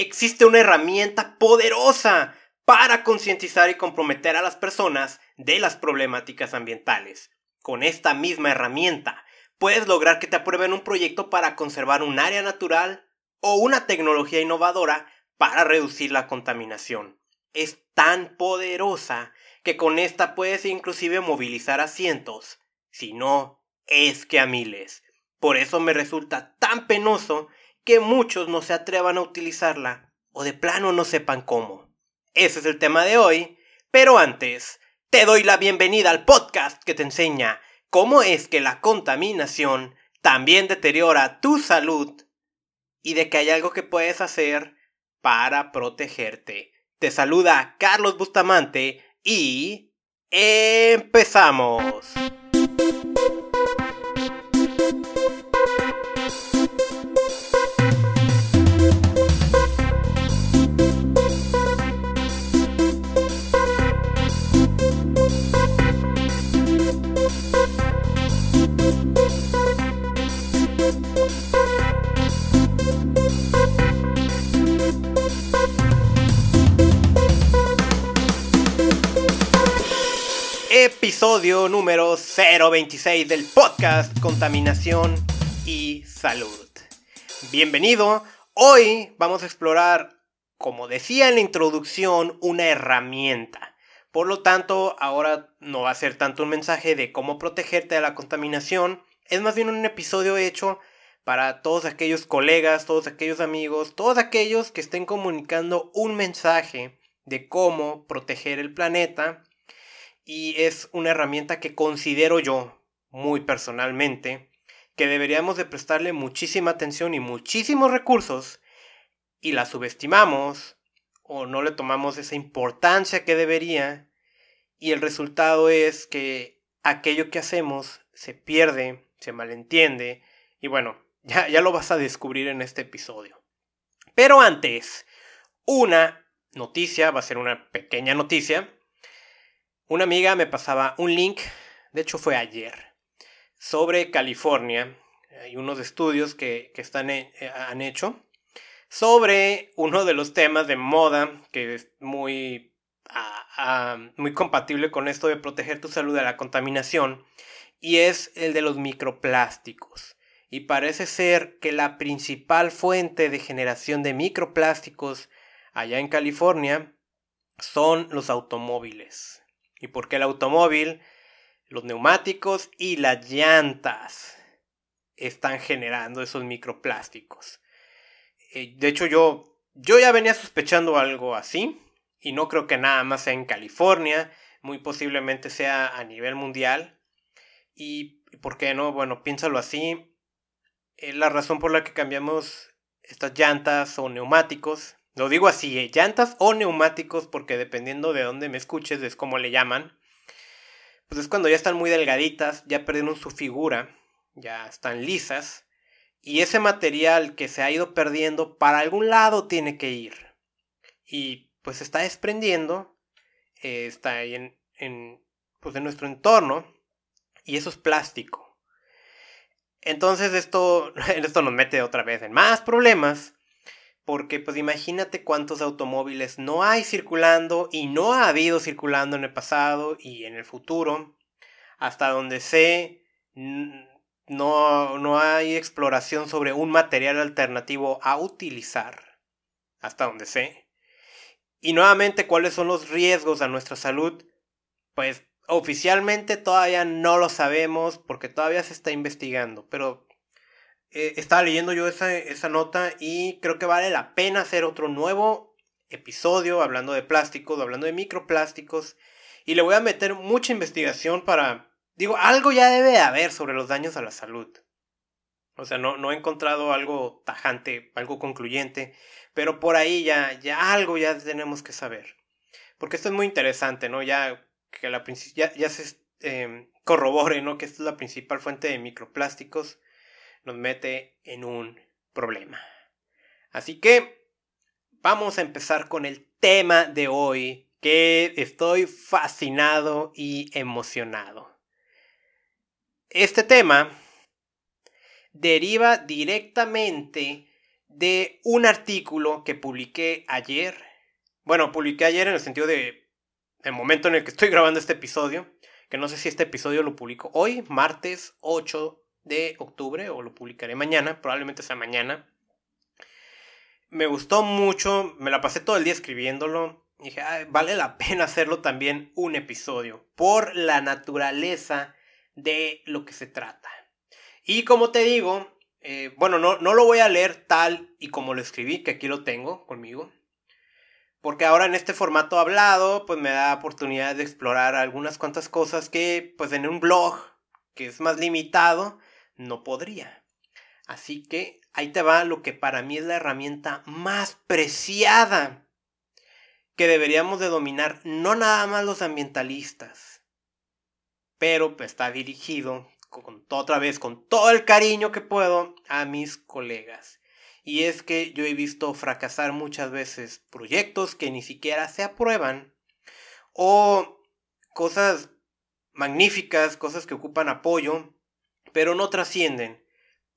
existe una herramienta poderosa para concientizar y comprometer a las personas de las problemáticas ambientales. Con esta misma herramienta, puedes lograr que te aprueben un proyecto para conservar un área natural o una tecnología innovadora para reducir la contaminación. Es tan poderosa que con esta puedes inclusive movilizar a cientos, si no, es que a miles. Por eso me resulta tan penoso que muchos no se atrevan a utilizarla o de plano no sepan cómo. Ese es el tema de hoy, pero antes, te doy la bienvenida al podcast que te enseña cómo es que la contaminación también deteriora tu salud y de que hay algo que puedes hacer para protegerte. Te saluda Carlos Bustamante y empezamos. Episodio número 026 del podcast Contaminación y Salud. Bienvenido, hoy vamos a explorar, como decía en la introducción, una herramienta. Por lo tanto, ahora no va a ser tanto un mensaje de cómo protegerte de la contaminación, es más bien un episodio hecho para todos aquellos colegas, todos aquellos amigos, todos aquellos que estén comunicando un mensaje de cómo proteger el planeta y es una herramienta que considero yo, muy personalmente, que deberíamos de prestarle muchísima atención y muchísimos recursos y la subestimamos o no le tomamos esa importancia que debería y el resultado es que aquello que hacemos se pierde, se malentiende y bueno, ya, ya lo vas a descubrir en este episodio. Pero antes, una noticia, va a ser una pequeña noticia, una amiga me pasaba un link, de hecho fue ayer, sobre California. Hay unos estudios que, están, eh, han hecho sobre uno de los temas de moda que es muy, ah, ah, muy compatible con esto de proteger tu salud de la contaminación y es el de los microplásticos. Y parece ser que la principal fuente de generación de microplásticos allá en California son los automóviles. ¿Y por qué el automóvil? Los neumáticos y las llantas están generando esos microplásticos. Eh, de hecho, yo, yo ya venía sospechando algo así. Y no creo que nada más sea en California. Muy posiblemente sea a nivel mundial. Y, ¿por qué no? Bueno, piénsalo así. La razón por la que cambiamos estas llantas o neumáticos lo digo así, ¿eh? llantas o neumáticos, porque dependiendo de dónde me escuches es como le llaman. Pues es cuando ya están muy delgaditas, ya perdieron su figura, ya están lisas. Y ese material que se ha ido perdiendo para algún lado tiene que ir. Y pues está desprendiendo, eh, está ahí en, en, pues en nuestro entorno. Y eso es plástico. Entonces esto, esto nos mete otra vez en más problemas porque pues imagínate cuántos automóviles no hay circulando y no ha habido circulando en el pasado y en el futuro. Hasta donde sé, no, no hay exploración sobre un material alternativo a utilizar. Hasta donde sé. Y nuevamente, ¿cuáles son los riesgos a nuestra salud? Pues oficialmente todavía no lo sabemos porque todavía se está investigando, pero eh, estaba leyendo yo esa, esa nota y creo que vale la pena hacer otro nuevo episodio hablando de plásticos, hablando de microplásticos. Y le voy a meter mucha investigación para... Digo, algo ya debe haber sobre los daños a la salud. O sea, no, no he encontrado algo tajante, algo concluyente, pero por ahí ya, ya algo ya tenemos que saber. Porque esto es muy interesante, ¿no? Ya que la ya, ya se eh, corrobore, ¿no? Que esta es la principal fuente de microplásticos nos mete en un problema. Así que vamos a empezar con el tema de hoy, que estoy fascinado y emocionado. Este tema deriva directamente de un artículo que publiqué ayer. Bueno, publiqué ayer en el sentido de el momento en el que estoy grabando este episodio, que no sé si este episodio lo publico hoy, martes 8 de octubre, o lo publicaré mañana, probablemente sea mañana. Me gustó mucho, me la pasé todo el día escribiéndolo. Y dije, vale la pena hacerlo también un episodio, por la naturaleza de lo que se trata. Y como te digo, eh, bueno, no, no lo voy a leer tal y como lo escribí, que aquí lo tengo conmigo. Porque ahora en este formato hablado, pues me da oportunidad de explorar algunas cuantas cosas que, pues en un blog, que es más limitado, no podría. Así que ahí te va lo que para mí es la herramienta más preciada que deberíamos de dominar no nada más los ambientalistas, pero pues, está dirigido con, otra vez con todo el cariño que puedo a mis colegas. Y es que yo he visto fracasar muchas veces proyectos que ni siquiera se aprueban o cosas magníficas, cosas que ocupan apoyo, pero no trascienden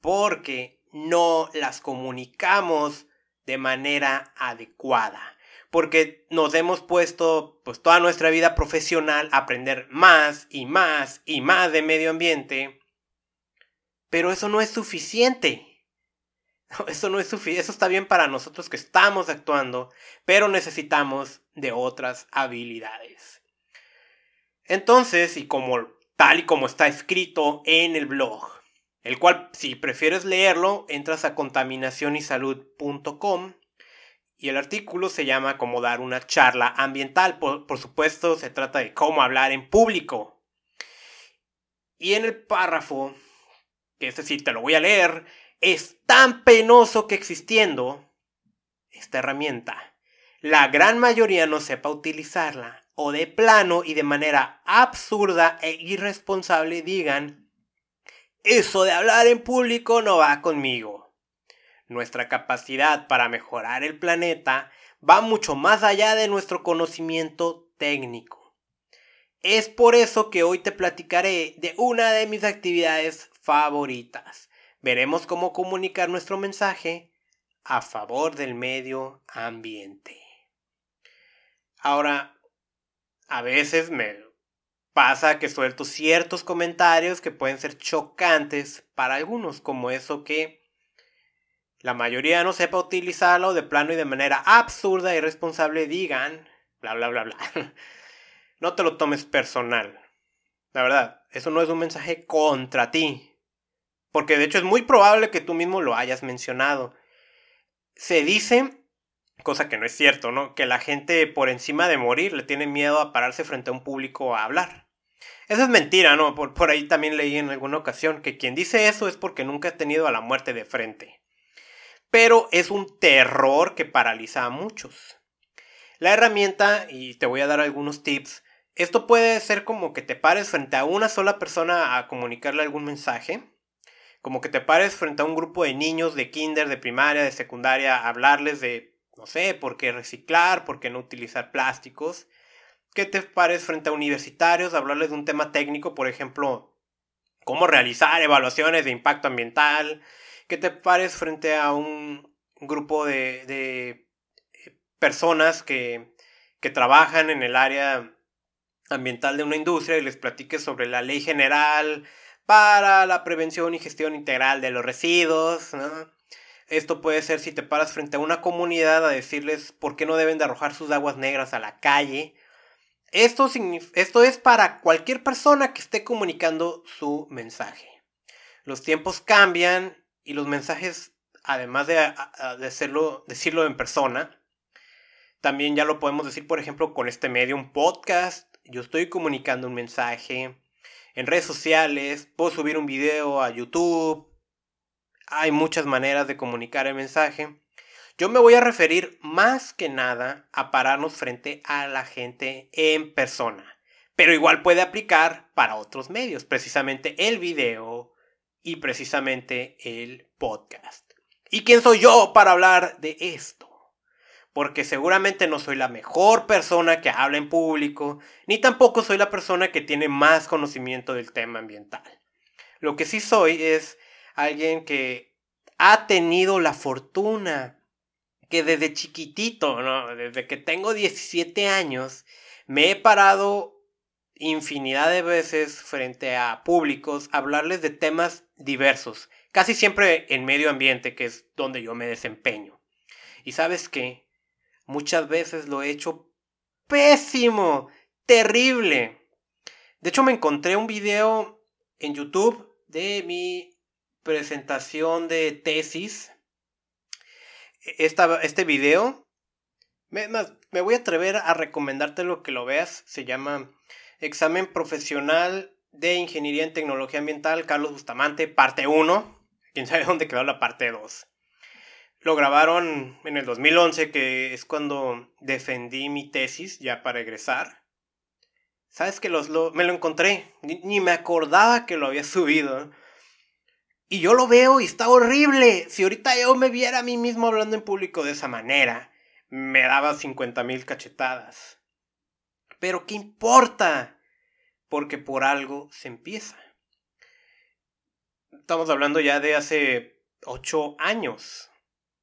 porque no las comunicamos de manera adecuada. Porque nos hemos puesto pues toda nuestra vida profesional a aprender más y más y más de medio ambiente. Pero eso no es suficiente. Eso no es suficiente. Eso está bien para nosotros que estamos actuando, pero necesitamos de otras habilidades. Entonces, y como tal y como está escrito en el blog, el cual si prefieres leerlo, entras a contaminacionysalud.com y el artículo se llama Cómo dar una charla ambiental. Por, por, supuesto, se trata de cómo hablar en público. Y en el párrafo, que es decir, te lo voy a leer, es tan penoso que existiendo esta herramienta, la gran mayoría no sepa utilizarla o de plano y de manera absurda e irresponsable digan, eso de hablar en público no va conmigo. Nuestra capacidad para mejorar el planeta va mucho más allá de nuestro conocimiento técnico. Es por eso que hoy te platicaré de una de mis actividades favoritas. Veremos cómo comunicar nuestro mensaje a favor del medio ambiente. Ahora, a veces me pasa que suelto ciertos comentarios que pueden ser chocantes para algunos, como eso que la mayoría no sepa utilizarlo de plano y de manera absurda y irresponsable digan, bla, bla, bla, bla. No te lo tomes personal. La verdad, eso no es un mensaje contra ti. Porque de hecho es muy probable que tú mismo lo hayas mencionado. Se dice cosa que no es cierto, ¿no? Que la gente por encima de morir le tiene miedo a pararse frente a un público a hablar. Eso es mentira, ¿no? Por, por ahí también leí en alguna ocasión que quien dice eso es porque nunca ha tenido a la muerte de frente. Pero es un terror que paraliza a muchos. La herramienta, y te voy a dar algunos tips, esto puede ser como que te pares frente a una sola persona a comunicarle algún mensaje, como que te pares frente a un grupo de niños de kinder, de primaria, de secundaria, a hablarles de no sé, por qué reciclar, por qué no utilizar plásticos. ¿Qué te pares frente a universitarios? Hablarles de un tema técnico, por ejemplo, cómo realizar evaluaciones de impacto ambiental. ¿Qué te pares frente a un grupo de, de eh, personas que, que trabajan en el área ambiental de una industria y les platiques sobre la ley general para la prevención y gestión integral de los residuos. Esto puede ser si te paras frente a una comunidad a decirles por qué no deben de arrojar sus aguas negras a la calle. Esto, esto es para cualquier persona que esté comunicando su mensaje. Los tiempos cambian y los mensajes, además de, de hacerlo, decirlo en persona, también ya lo podemos decir, por ejemplo, con este medio, un podcast. Yo estoy comunicando un mensaje en redes sociales, puedo subir un video a YouTube, hay muchas maneras de comunicar el mensaje. Yo me voy a referir más que nada a pararnos frente a la gente en persona. Pero igual puede aplicar para otros medios, precisamente el video y precisamente el podcast. ¿Y quién soy yo para hablar de esto? Porque seguramente no soy la mejor persona que habla en público, ni tampoco soy la persona que tiene más conocimiento del tema ambiental. Lo que sí soy es alguien que ha tenido la fortuna que desde chiquitito, ¿no? Desde que tengo 17 años, me he parado infinidad de veces frente a públicos a hablarles de temas diversos, casi siempre en medio ambiente, que es donde yo me desempeño. Y sabes qué, muchas veces lo he hecho pésimo, terrible. De hecho, me encontré un video en YouTube de mi presentación de tesis. Esta, este video, me, me voy a atrever a recomendarte lo que lo veas. Se llama Examen Profesional de Ingeniería en Tecnología Ambiental, Carlos Bustamante, parte 1. Quién sabe dónde quedó la parte 2. Lo grabaron en el 2011, que es cuando defendí mi tesis ya para egresar. ¿Sabes que los, me lo encontré? Ni, me acordaba que lo había subido. Y yo lo veo y está horrible. Si ahorita yo me viera a mí mismo hablando en público de esa manera, me daba 50 mil cachetadas. Pero ¿qué importa? Porque por algo se empieza. Estamos hablando ya de hace 8 años.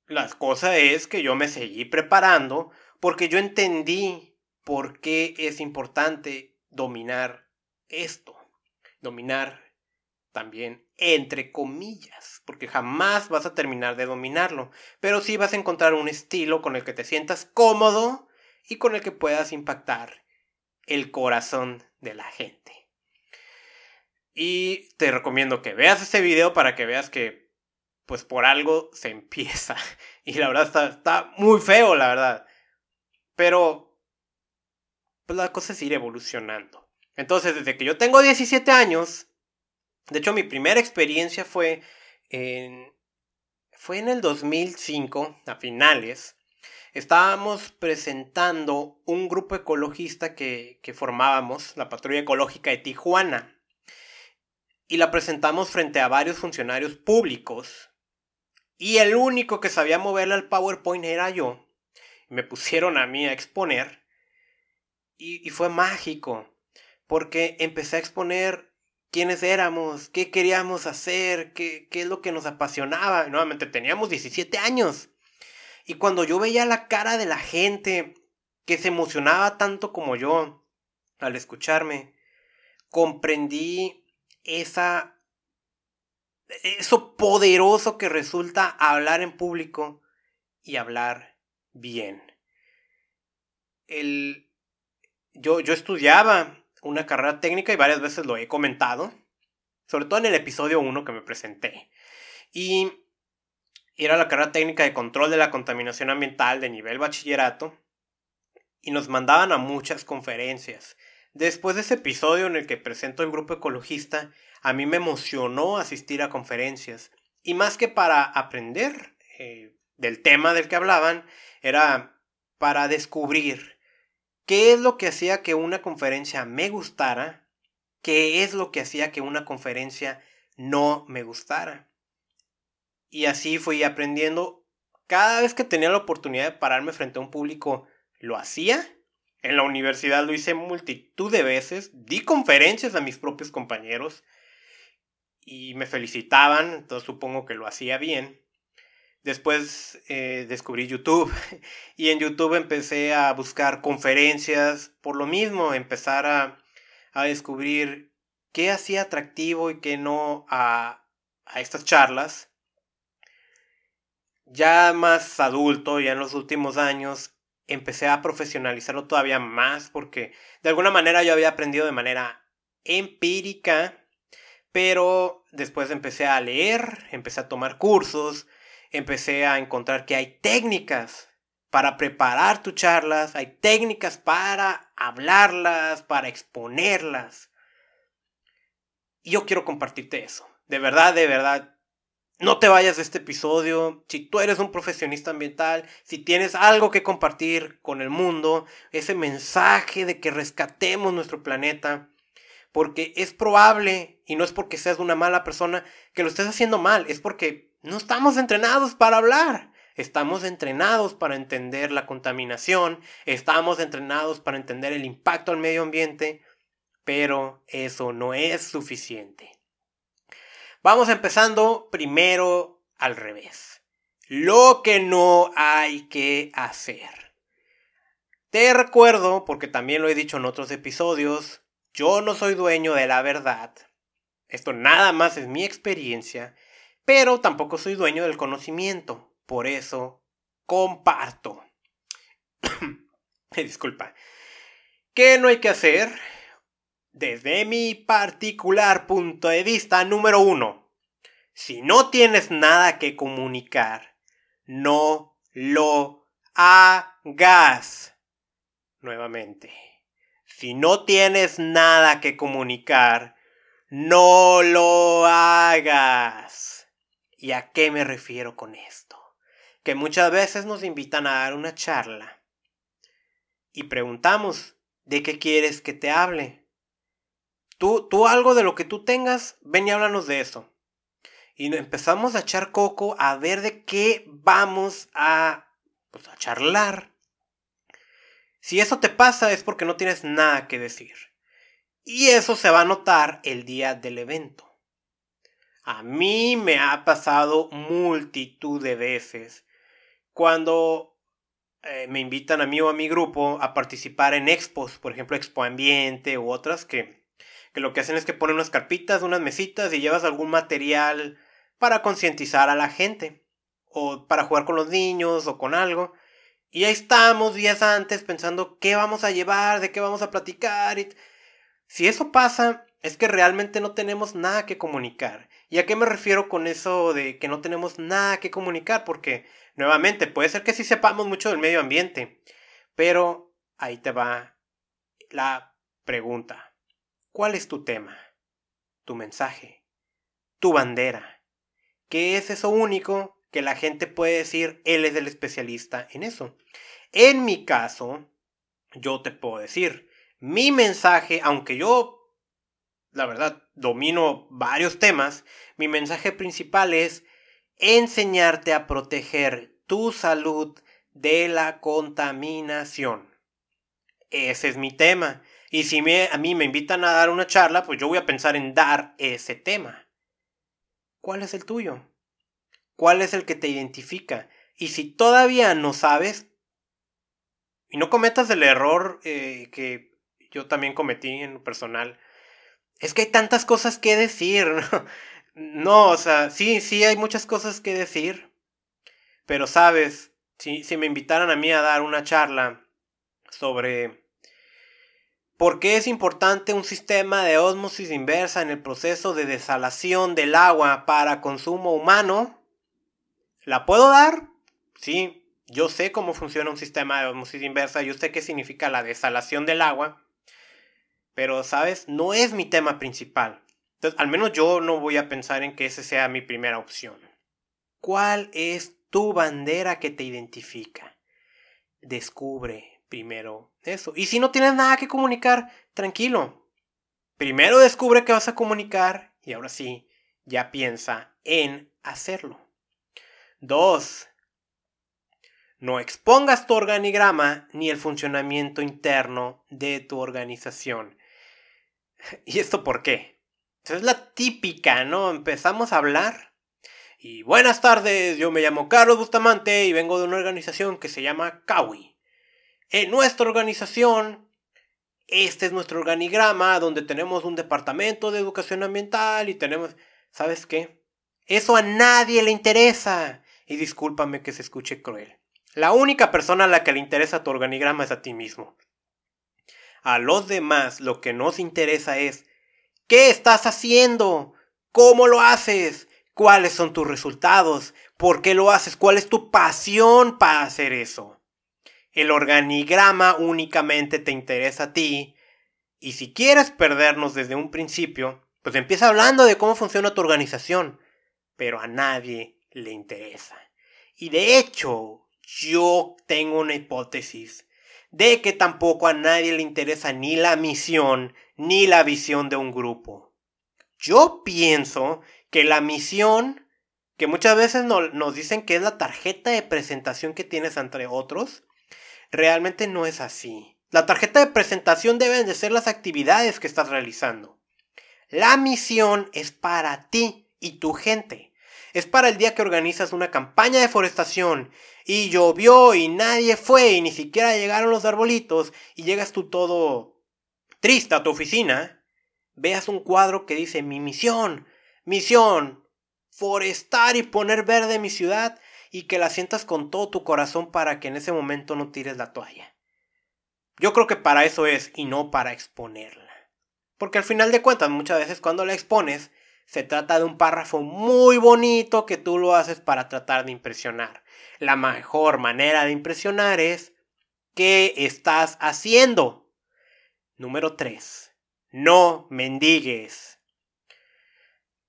La cosa es que yo me seguí preparando porque yo entendí por qué es importante dominar esto. Dominar también entre comillas, porque jamás vas a terminar de dominarlo, pero sí vas a encontrar un estilo con el que te sientas cómodo y con el que puedas impactar el corazón de la gente. Y te recomiendo que veas este video para que veas que pues por algo se empieza. Y la verdad está, está muy feo, la verdad. Pero, pues la cosa es ir evolucionando. Entonces, desde que yo tengo 17 años, de hecho mi primera experiencia fue en, fue en el 2005, a finales. Estábamos presentando un grupo ecologista que, que formábamos, la Patrulla Ecológica de Tijuana. Y la presentamos frente a varios funcionarios públicos y el único que sabía moverle al PowerPoint era yo. Me pusieron a mí a exponer. Y, fue mágico. Porque empecé a exponer quiénes éramos, qué queríamos hacer, qué, qué es lo que nos apasionaba. nuevamente teníamos 17 años. Y cuando yo veía la cara de la gente que se emocionaba tanto como yo al escucharme, comprendí esa eso poderoso que resulta hablar en público y hablar bien. El, yo, yo estudiaba una carrera técnica y varias veces lo he comentado, sobre todo en el episodio 1 que me presenté. Y era la carrera técnica de control de la contaminación ambiental de nivel bachillerato y nos mandaban a muchas conferencias. Después de ese episodio en el que presento el grupo ecologista, a mí me emocionó asistir a conferencias. Y más que para aprender eh, del tema del que hablaban, era para descubrir qué es lo que hacía que una conferencia me gustara, qué es lo que hacía que una conferencia no me gustara. Y así fui aprendiendo. Cada vez que tenía la oportunidad de pararme frente a un público, lo hacía. En la universidad lo hice multitud de veces, di conferencias a mis propios compañeros, y me felicitaban, entonces supongo que lo hacía bien. Después eh, descubrí YouTube y en YouTube empecé a buscar conferencias por lo mismo, empezar a, a descubrir qué hacía atractivo y qué no a, a estas charlas. Ya más adulto, ya en los últimos años, empecé a profesionalizarlo todavía más porque de alguna manera yo había aprendido de manera empírica pero después empecé a leer, empecé a tomar cursos, empecé a encontrar que hay técnicas para preparar tus charlas, hay técnicas para hablarlas, para exponerlas. Y yo quiero compartirte eso. De verdad, de verdad. No te vayas de este episodio. Si tú eres un profesionista ambiental, si tienes algo que compartir con el mundo, ese mensaje de que rescatemos nuestro planeta, porque es probable, y no es porque seas una mala persona, que lo estés haciendo mal, es porque no estamos entrenados para hablar. Estamos entrenados para entender la contaminación, estamos entrenados para entender el impacto al medio ambiente, pero eso no es suficiente. Vamos empezando primero al revés. Lo que no hay que hacer. Te recuerdo, porque también lo he dicho en otros episodios, yo no soy dueño de la verdad. Esto nada más es mi experiencia, pero tampoco soy dueño del conocimiento. Por eso, comparto. Disculpa. ¿Qué no hay que hacer? Desde mi particular punto de vista, número uno, si no tienes nada que comunicar, no lo hagas. Nuevamente, si no tienes nada que comunicar, no lo hagas. ¿Y a qué me refiero con esto? Que muchas veces nos invitan a dar una charla y preguntamos, ¿de qué quieres que te hable? Tú, tú algo de lo que tú tengas, ven y háblanos de eso. Y empezamos a echar coco a ver de qué vamos a, pues, a charlar. Si eso te pasa es porque no tienes nada que decir. Y eso se va a notar el día del evento. A mí me ha pasado multitud de veces cuando eh, me invitan a mí o a mi grupo a participar en expos, por ejemplo Expo Ambiente u otras que, que lo que hacen es que ponen unas carpitas, unas mesitas y llevas algún material para concientizar a la gente o para jugar con los niños o con algo. Y ahí estamos días antes pensando qué vamos a llevar, de qué vamos a platicar. Y... Si eso pasa, es que realmente no tenemos nada que comunicar. ¿Y a qué me refiero con eso de que no tenemos nada que comunicar? Porque, nuevamente, puede ser que sí sepamos mucho del medio ambiente, pero ahí te va la pregunta. ¿Cuál es tu tema? ¿Tu mensaje? ¿Tu bandera? ¿Qué es eso único que la gente puede decir, él es el especialista en eso? En mi caso, yo te puedo decir, mi mensaje, aunque yo la verdad, domino varios temas, mi mensaje principal es enseñarte a proteger tu salud de la contaminación. Ese es mi tema. Y si a mí me invitan a dar una charla, pues yo voy a pensar en dar ese tema. ¿Cuál es el tuyo? ¿Cuál es el que te identifica? Y si todavía no sabes, y no cometas el error eh, que yo también cometí en lo personal, es que hay tantas cosas que decir. No, o sea, sí, sí hay muchas cosas que decir. Pero sabes, si, si me invitaran a mí a dar una charla sobre por qué es importante un sistema de ósmosis inversa en el proceso de desalación del agua para consumo humano, ¿la puedo dar? Sí, yo sé cómo funciona un sistema de ósmosis inversa, yo sé qué significa la desalación del agua. Pero, ¿sabes? No es mi tema principal. Entonces, al menos yo no voy a pensar en que esa sea mi primera opción. ¿Cuál es tu bandera que te identifica? Descubre primero eso. Y si no tienes nada que comunicar, tranquilo. Primero descubre qué vas a comunicar y ahora sí, ya piensa en hacerlo. Dos, no expongas tu organigrama ni el funcionamiento interno de tu organización. ¿Y esto por qué? Es la típica, ¿no? Empezamos a hablar. Y buenas tardes, yo me llamo Carlos Bustamante y vengo de una organización que se llama CAWI. En nuestra organización, este es nuestro organigrama donde tenemos un departamento de educación ambiental y tenemos... ¿Sabes qué? Eso a nadie le interesa. Y discúlpame que se escuche cruel. La única persona a la que le interesa tu organigrama es a ti mismo. A los demás lo que nos interesa es ¿qué estás haciendo? ¿Cómo lo haces? ¿Cuáles son tus resultados? ¿Por qué lo haces? ¿Cuál es tu pasión para hacer eso? El organigrama únicamente te interesa a ti y si quieres perdernos desde un principio, pues empieza hablando de cómo funciona tu organización, pero a nadie le interesa. Y de hecho, yo tengo una hipótesis de que tampoco a nadie le interesa ni la misión ni la visión de un grupo. Yo pienso que la misión, que muchas veces nos dicen que es la tarjeta de presentación que tienes entre otros, realmente no es así. La tarjeta de presentación deben de ser las actividades que estás realizando. La misión es para ti y tu gente. Es para el día que organizas una campaña de forestación y llovió y nadie fue y ni siquiera llegaron los arbolitos y llegas tú todo triste a tu oficina, veas un cuadro que dice mi misión, misión, forestar y poner verde mi ciudad y que la sientas con todo tu corazón para que en ese momento no tires la toalla. Yo creo que para eso es y no para exponerla. Porque al final de cuentas muchas veces cuando la expones se trata de un párrafo muy bonito que tú lo haces para tratar de impresionar. La mejor manera de impresionar es ¿qué estás haciendo? Número 3. No mendigues.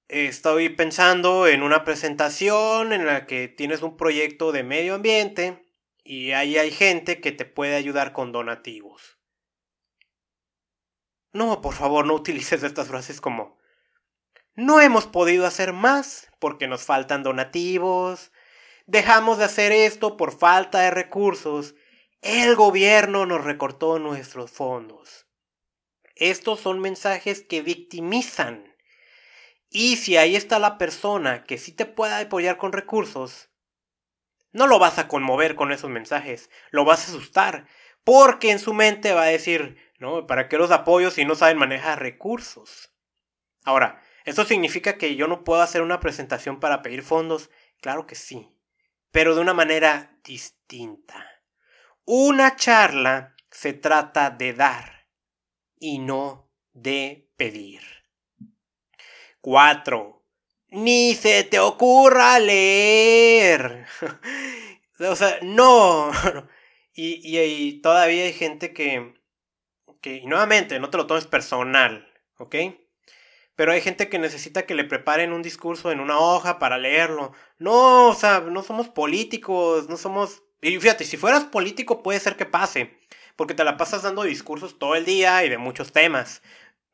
Estoy pensando en una presentación en la que tienes un proyecto de medio ambiente y ahí hay gente que te puede ayudar con donativos. No, por favor, no utilices estas frases como no hemos podido hacer más porque nos faltan donativos. Dejamos de hacer esto por falta de recursos. El gobierno nos recortó nuestros fondos. Estos son mensajes que victimizan. Y si ahí está la persona que sí te pueda apoyar con recursos, no lo vas a conmover con esos mensajes, lo vas a asustar, porque en su mente va a decir, no, ¿para qué los apoyo si no saben manejar recursos? Ahora, ¿Esto significa que yo no puedo hacer una presentación para pedir fondos? Claro que sí, pero de una manera distinta. Una charla se trata de dar y no de pedir. 4. Ni se te ocurra leer. o sea, no. Y, y, todavía hay gente que, que, y nuevamente, no te lo tomes personal, ¿ok? Pero hay gente que necesita que le preparen un discurso en una hoja para leerlo. No, o sea, no somos políticos, no somos... Y fíjate, si fueras político puede ser que pase, porque te la pasas dando discursos todo el día y de muchos temas.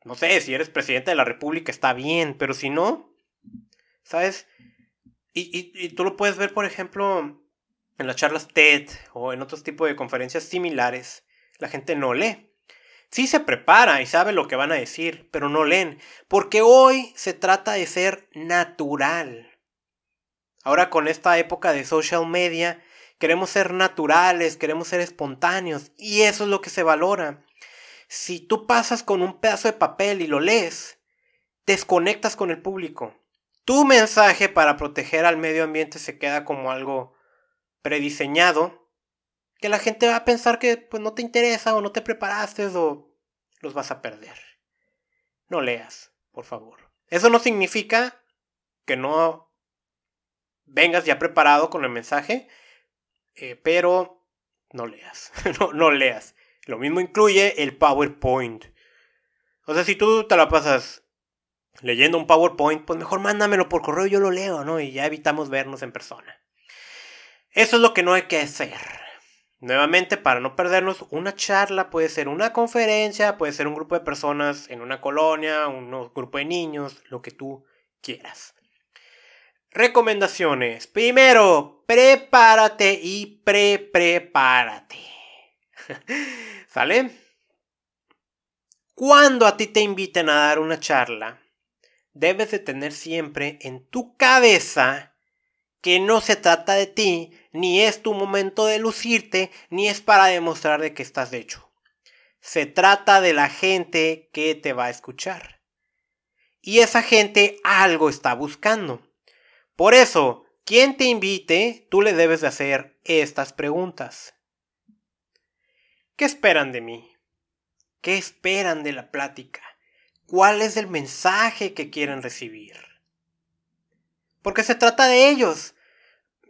No sé, si eres presidente de la República está bien, pero si no, ¿sabes? Y, y tú lo puedes ver, por ejemplo, en las charlas TED o en otros tipos de conferencias similares. La gente no lee. Sí se prepara y sabe lo que van a decir, pero no leen, porque hoy se trata de ser natural. Ahora con esta época de social media, queremos ser naturales, queremos ser espontáneos, y eso es lo que se valora. Si tú pasas con un pedazo de papel y lo lees, desconectas con el público. Tu mensaje para proteger al medio ambiente se queda como algo prediseñado que la gente va a pensar que pues no te interesa o no te preparaste o los vas a perder. No leas, por favor. Eso no significa que no vengas ya preparado con el mensaje, eh, pero no leas, no, no leas. Lo mismo incluye el PowerPoint. O sea, si tú te la pasas leyendo un PowerPoint, pues mejor mándamelo por correo yo lo leo, ¿no? Y ya evitamos vernos en persona. Eso es lo que no hay que hacer. Nuevamente, para no perdernos, una charla puede ser una conferencia, puede ser un grupo de personas en una colonia, un grupo de niños, lo que tú quieras. Recomendaciones. Primero, prepárate y pre-prepárate. ¿Sale? Cuando a ti te inviten a dar una charla, debes de tener siempre en tu cabeza que no se trata de ti, ni es tu momento de lucirte, ni es para demostrar de que estás hecho. Se trata de la gente que te va a escuchar. Y esa gente algo está buscando. Por eso, quien te invite, tú le debes de hacer estas preguntas. ¿Qué esperan de mí? ¿Qué esperan de la plática? ¿Cuál es el mensaje que quieren recibir? Porque se trata de ellos.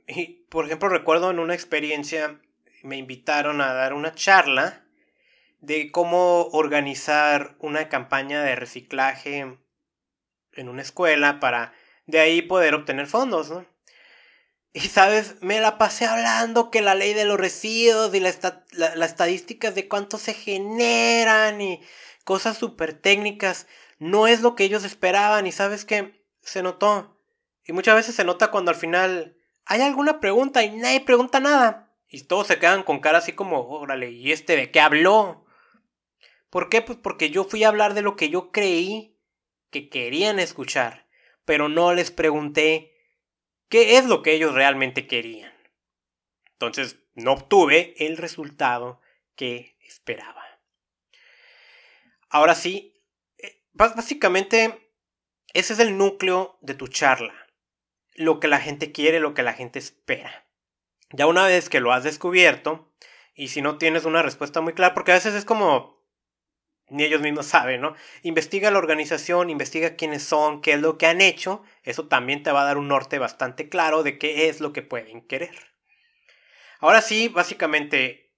Y, por ejemplo, recuerdo en una experiencia, me invitaron a dar una charla de cómo organizar una campaña de reciclaje en una escuela para de ahí poder obtener fondos, ¿no? Y sabes, me la pasé hablando que la ley de los residuos y las estadísticas de cuánto se generan y cosas súper técnicas no es lo que ellos esperaban y sabes que se notó. Y muchas veces se nota cuando al final hay alguna pregunta y nadie pregunta nada. Y todos se quedan con cara así como, órale, ¿y este de qué habló? ¿Por qué? Pues porque yo fui a hablar de lo que yo creí que querían escuchar, pero no les pregunté qué es lo que ellos realmente querían. Entonces, no obtuve el resultado que esperaba. Ahora sí, eh, básicamente ese es el núcleo de tu charla. Lo que la gente quiere, lo que la gente espera. Ya una vez que lo has descubierto, y si no tienes una respuesta muy clara, porque a veces es como ni ellos mismos saben, ¿no? Investiga la organización, investiga quiénes son, qué es lo que han hecho, eso también te va a dar un norte bastante claro de qué es lo que pueden querer. Ahora sí, básicamente,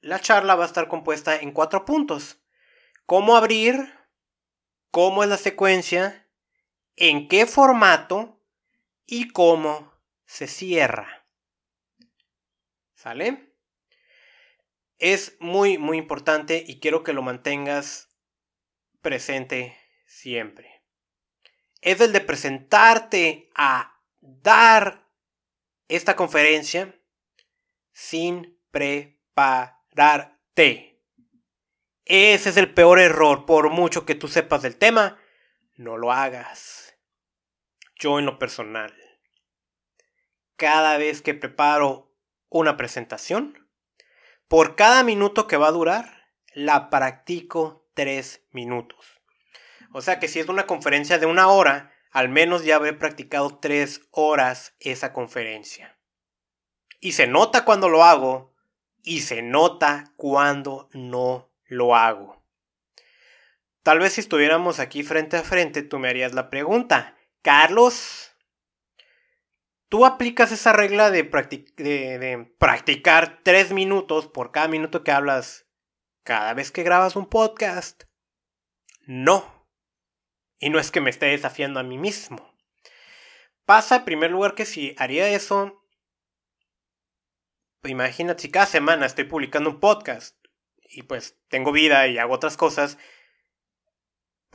la charla va a estar compuesta en cuatro puntos. Cómo abrir, cómo es la secuencia, en qué formato y cómo se cierra. ¿Sale? es muy, muy importante y quiero que lo mantengas presente siempre. Es el de presentarte a dar esta conferencia sin prepararte. Ese es el peor error, por mucho que tú sepas del tema, no lo hagas. Yo en lo personal, cada vez que preparo una presentación, por cada minuto que va a durar, la practico tres minutos. O sea que si es una conferencia de una hora, al menos ya habré practicado tres horas esa conferencia. Y se nota cuando lo hago y se nota cuando no lo hago. Tal vez si estuviéramos aquí frente a frente, tú me harías la pregunta, Carlos, tú aplicas esa regla de, practicar tres minutos por cada minuto que hablas cada vez que grabas un podcast. No. Y no es que me esté desafiando a mí mismo. Pasa en primer lugar que si haría eso, imagínate si cada semana estoy publicando un podcast y pues tengo vida y hago otras cosas,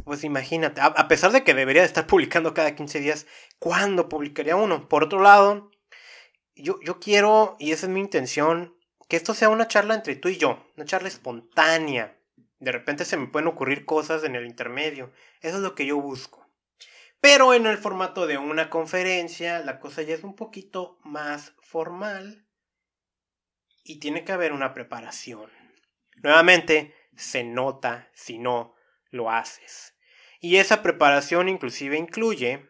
pues imagínate, a, pesar de que debería de estar publicando cada 15 días, ¿cuándo publicaría uno? Por otro lado, yo, yo quiero, y esa es mi intención, que esto sea una charla entre tú y yo, una charla espontánea. De repente se me pueden ocurrir cosas en el intermedio. Eso es lo que yo busco. Pero en el formato de una conferencia, la cosa ya es un poquito más formal y tiene que haber una preparación. Nuevamente, se nota si no lo haces. Y esa preparación inclusive incluye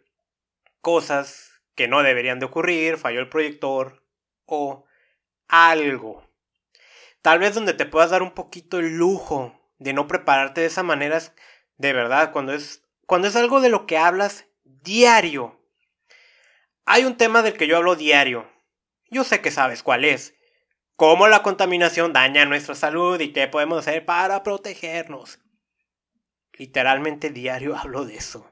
cosas que no deberían de ocurrir, falló el proyector o algo. Tal vez donde te puedas dar un poquito el lujo de no prepararte de esa manera es de verdad cuando es cuando es algo de lo que hablas diario. Hay un tema del que yo hablo diario. Yo sé que sabes cuál es. Cómo la contaminación daña nuestra salud y qué podemos hacer para protegernos. Literalmente diario hablo de eso.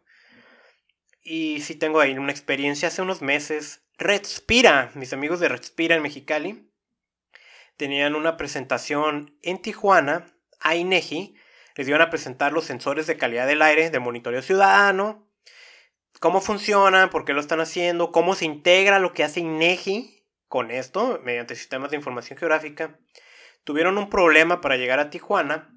Y si tengo ahí una experiencia hace unos meses. Redspira, mis amigos de Redspira en Mexicali, tenían una presentación en Tijuana a INEGI. Les iban a presentar los sensores de calidad del aire de monitoreo ciudadano. Cómo funcionan, por qué lo están haciendo, cómo se integra lo que hace INEGI con esto, mediante sistemas de información geográfica. Tuvieron un problema para llegar a Tijuana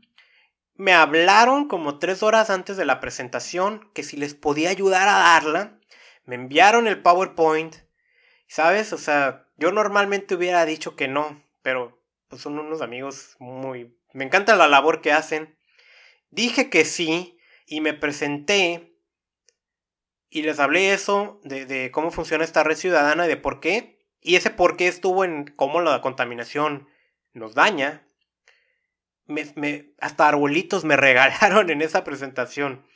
me hablaron como tres horas antes de la presentación que si les podía ayudar a darla. Me enviaron el PowerPoint. ¿Sabes? O sea, yo normalmente hubiera dicho que no, pero pues son unos amigos muy... Me encanta la labor que hacen. Dije que sí y me presenté y les hablé eso de, de cómo funciona esta red ciudadana y de por qué. Y ese por qué estuvo en cómo la contaminación nos daña, me, hasta arbolitos me regalaron en esa presentación.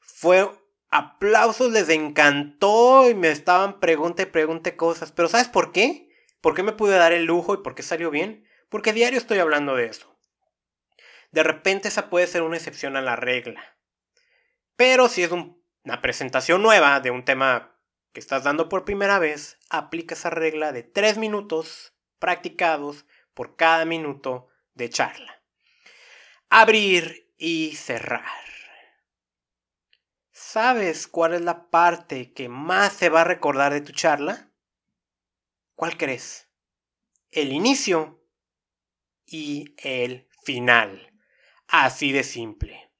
Fue aplausos, les encantó y me estaban pregunte y pregunte cosas. Pero ¿sabes por qué? ¿Por qué me pude dar el lujo y por qué salió bien? Porque diario estoy hablando de eso. De repente esa puede ser una excepción a la regla. Pero si es una presentación nueva de un tema que estás dando por primera vez, aplica esa regla de tres minutos practicados por cada minuto de charla abrir y cerrar. ¿Sabes cuál es la parte que más se va a recordar de tu charla? ¿Cuál crees? El inicio y el final. Así de simple.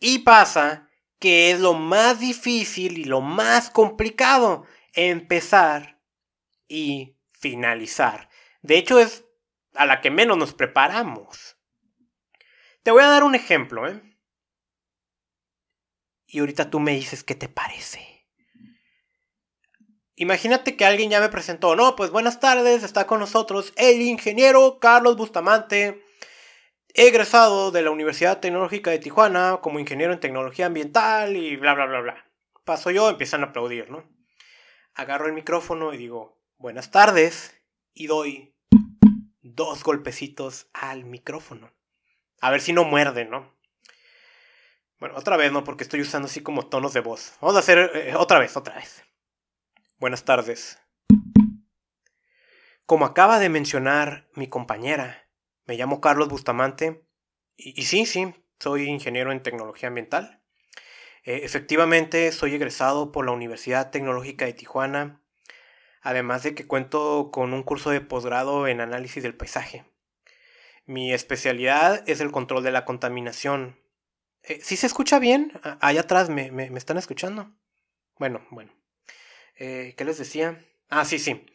Y pasa que es lo más difícil y lo más complicado. empezar y finalizar. De hecho, es a la que menos nos preparamos. Te voy a dar un ejemplo, ¿eh? Y ahorita tú me dices qué te parece. Imagínate que alguien ya me presentó, no, pues buenas tardes, está con nosotros el ingeniero Carlos Bustamante, egresado de la Universidad Tecnológica de Tijuana como ingeniero en tecnología ambiental y bla, bla, bla, bla. Paso yo, empiezan a aplaudir, ¿no? Agarro el micrófono y digo, buenas tardes, y doy dos golpecitos al micrófono. A ver si no muerde, ¿no? Bueno, otra vez, ¿no? Porque estoy usando así como tonos de voz. Vamos a hacer eh, otra vez, otra vez. Buenas tardes. Como acaba de mencionar mi compañera, me llamo Carlos Bustamante y, sí, sí, soy ingeniero en tecnología ambiental. Eh, efectivamente, soy egresado por la Universidad Tecnológica de Tijuana, además de que cuento con un curso de posgrado en análisis del paisaje. Mi especialidad es el control de la contaminación, eh, ¿Sí se escucha bien? Allá atrás me, están escuchando. Bueno, bueno. Eh, ¿Qué les decía? Ah, sí, sí.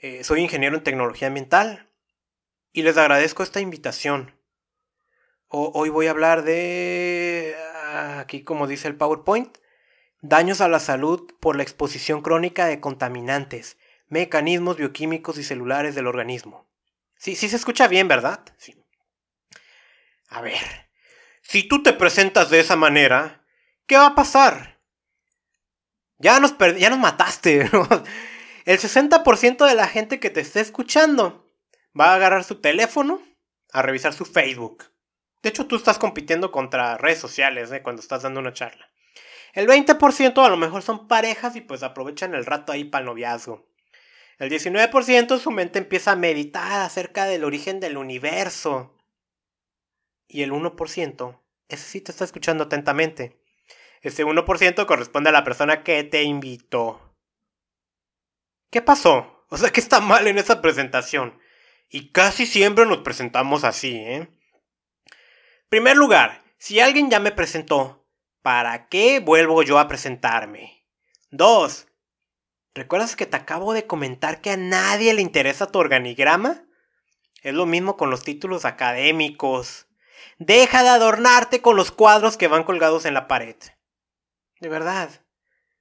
Eh, soy ingeniero en tecnología ambiental y les agradezco esta invitación. hoy voy a hablar de, ah, aquí como dice el PowerPoint, daños a la salud por la exposición crónica de contaminantes, mecanismos bioquímicos y celulares del organismo. Sí, sí se escucha bien, ¿verdad? Sí. A ver, si tú te presentas de esa manera, ¿qué va a pasar? Ya nos, ya nos mataste. El 60% de la gente que te esté escuchando va a agarrar su teléfono a revisar su Facebook. De hecho, tú estás compitiendo contra redes sociales ¿eh? cuando estás dando una charla. El 20% a lo mejor son parejas y pues aprovechan el rato ahí para el noviazgo. El 19% su mente empieza a meditar acerca del origen del universo y el 1%, ese sí te está escuchando atentamente. Ese 1% corresponde a la persona que te invitó. ¿Qué pasó? O sea, ¿qué está mal en esa presentación? Y casi siempre nos presentamos así, ¿eh? Primer lugar, si alguien ya me presentó, ¿para qué vuelvo yo a presentarme? Dos, ¿recuerdas que te acabo de comentar que a nadie le interesa tu organigrama? Es lo mismo con los títulos académicos. Deja de adornarte con los cuadros que van colgados en la pared. De verdad.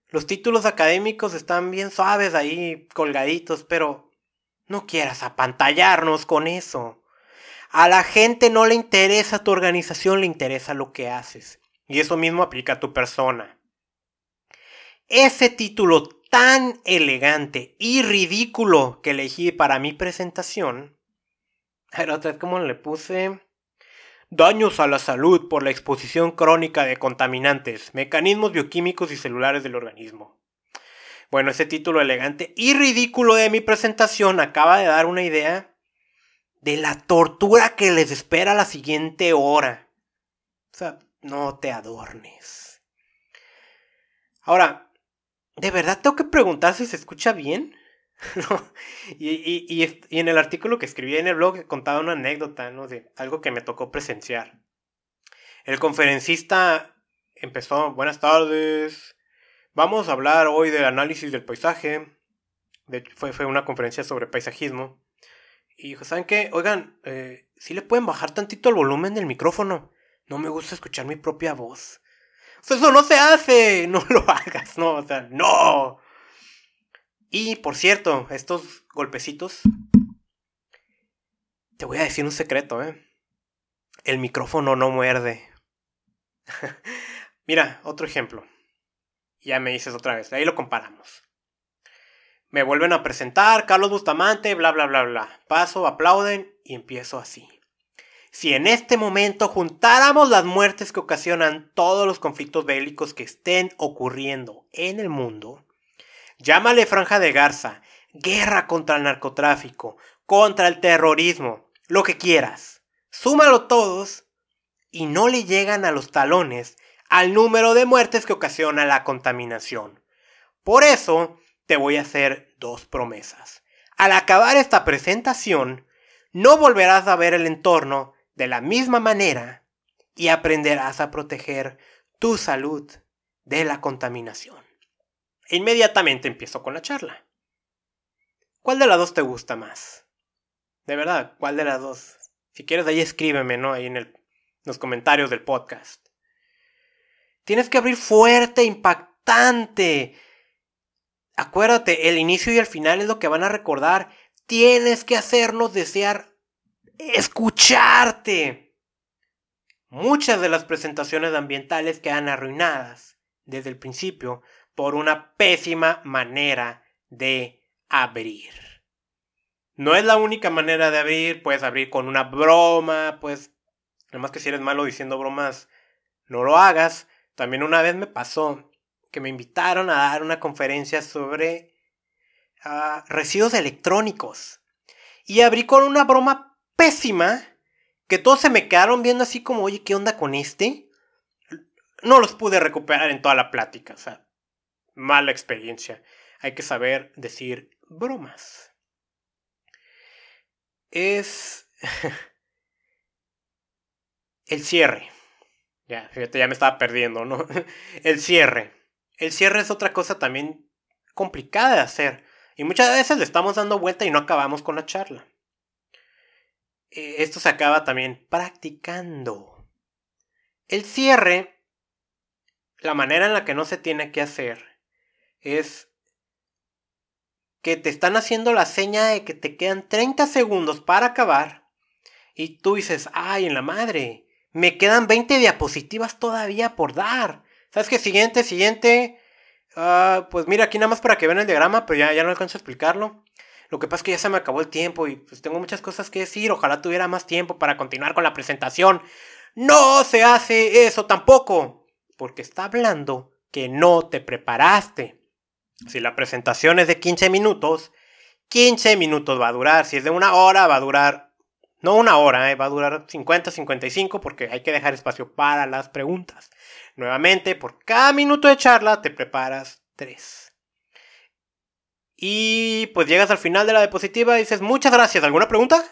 Los títulos académicos están bien suaves ahí, colgaditos, pero no quieras apantallarnos con eso. A la gente no le interesa tu organización, le interesa lo que haces. Y eso mismo aplica a tu persona. Ese título tan elegante y ridículo que elegí para mi presentación. Era otra vez como le puse Daños a la salud por la exposición crónica de contaminantes, mecanismos bioquímicos y celulares del organismo. Bueno, ese título elegante y ridículo de mi presentación acaba de dar una idea de la tortura que les espera la siguiente hora. O sea, no te adornes. Ahora, ¿de verdad tengo que preguntar si se escucha bien? y, en el artículo que escribí en el blog contaba una anécdota, ¿no? De algo que me tocó presenciar. El conferencista empezó, buenas tardes, vamos a hablar hoy del análisis del paisaje. Fue, fue una conferencia sobre paisajismo. Y dijo, ¿saben qué? Oigan, eh, si le pueden bajar tantito el volumen del micrófono. No me gusta escuchar mi propia voz. Eso no se hace. No lo hagas, no, o sea, no. Y por cierto, estos golpecitos. Te voy a decir un secreto, ¿eh? El micrófono no muerde. Mira, otro ejemplo. Ya me dices otra vez, ahí lo comparamos. Me vuelven a presentar, Carlos Bustamante, bla, bla, bla, bla. Paso, aplauden y empiezo así. Si en este momento juntáramos las muertes que ocasionan todos los conflictos bélicos que estén ocurriendo en el mundo, Llámale franja de garza, guerra contra el narcotráfico, contra el terrorismo, lo que quieras. Súmalo todos y no le llegan a los talones al número de muertes que ocasiona la contaminación. Por eso te voy a hacer dos promesas. Al acabar esta presentación, no volverás a ver el entorno de la misma manera y aprenderás a proteger tu salud de la contaminación. Inmediatamente empiezo con la charla. ¿Cuál de las dos te gusta más? De verdad, ¿cuál de las dos? Si quieres, ahí escríbeme, ¿no? Ahí en, en los comentarios del podcast. Tienes que abrir fuerte, impactante. Acuérdate, el inicio y el final es lo que van a recordar. Tienes que hacernos desear escucharte. Muchas de las presentaciones ambientales quedan arruinadas desde el principio por una pésima manera de abrir. No es la única manera de abrir, puedes abrir con una broma, pues, más que si eres malo diciendo bromas, no lo hagas. También una vez me pasó que me invitaron a dar una conferencia sobre ah, residuos electrónicos. Y abrí con una broma pésima que todos se me quedaron viendo así como, oye, ¿qué onda con este? No los pude recuperar en toda la plática, o sea, mala experiencia. Hay que saber decir bromas. Es el cierre. Ya, fíjate, ya me estaba perdiendo, ¿no? El cierre. El cierre es otra cosa también complicada de hacer. Y muchas veces le estamos dando vuelta y no acabamos con la charla. Eh, esto se acaba también practicando. El cierre, la manera en la que no se tiene que hacer, es que te están haciendo la seña de que te quedan 30 segundos para acabar y tú dices, ay, en la madre, me quedan 20 diapositivas todavía por dar. ¿Sabes qué? Siguiente, siguiente. Ah, pues mira, aquí nada más para que vean el diagrama, pero ya, ya no alcanzo a explicarlo. Lo que pasa es que ya se me acabó el tiempo y pues tengo muchas cosas que decir. Ojalá tuviera más tiempo para continuar con la presentación. No se hace eso tampoco. Porque está hablando que no te preparaste. Si la presentación es de 15 minutos, 15 minutos va a durar. Si es de una hora, va a durar no una hora, eh, va a durar 50, 55 porque hay que dejar espacio para las preguntas. Nuevamente, por cada minuto de charla te preparas 3. Y pues llegas al final de la diapositiva y dices, muchas gracias, ¿alguna pregunta?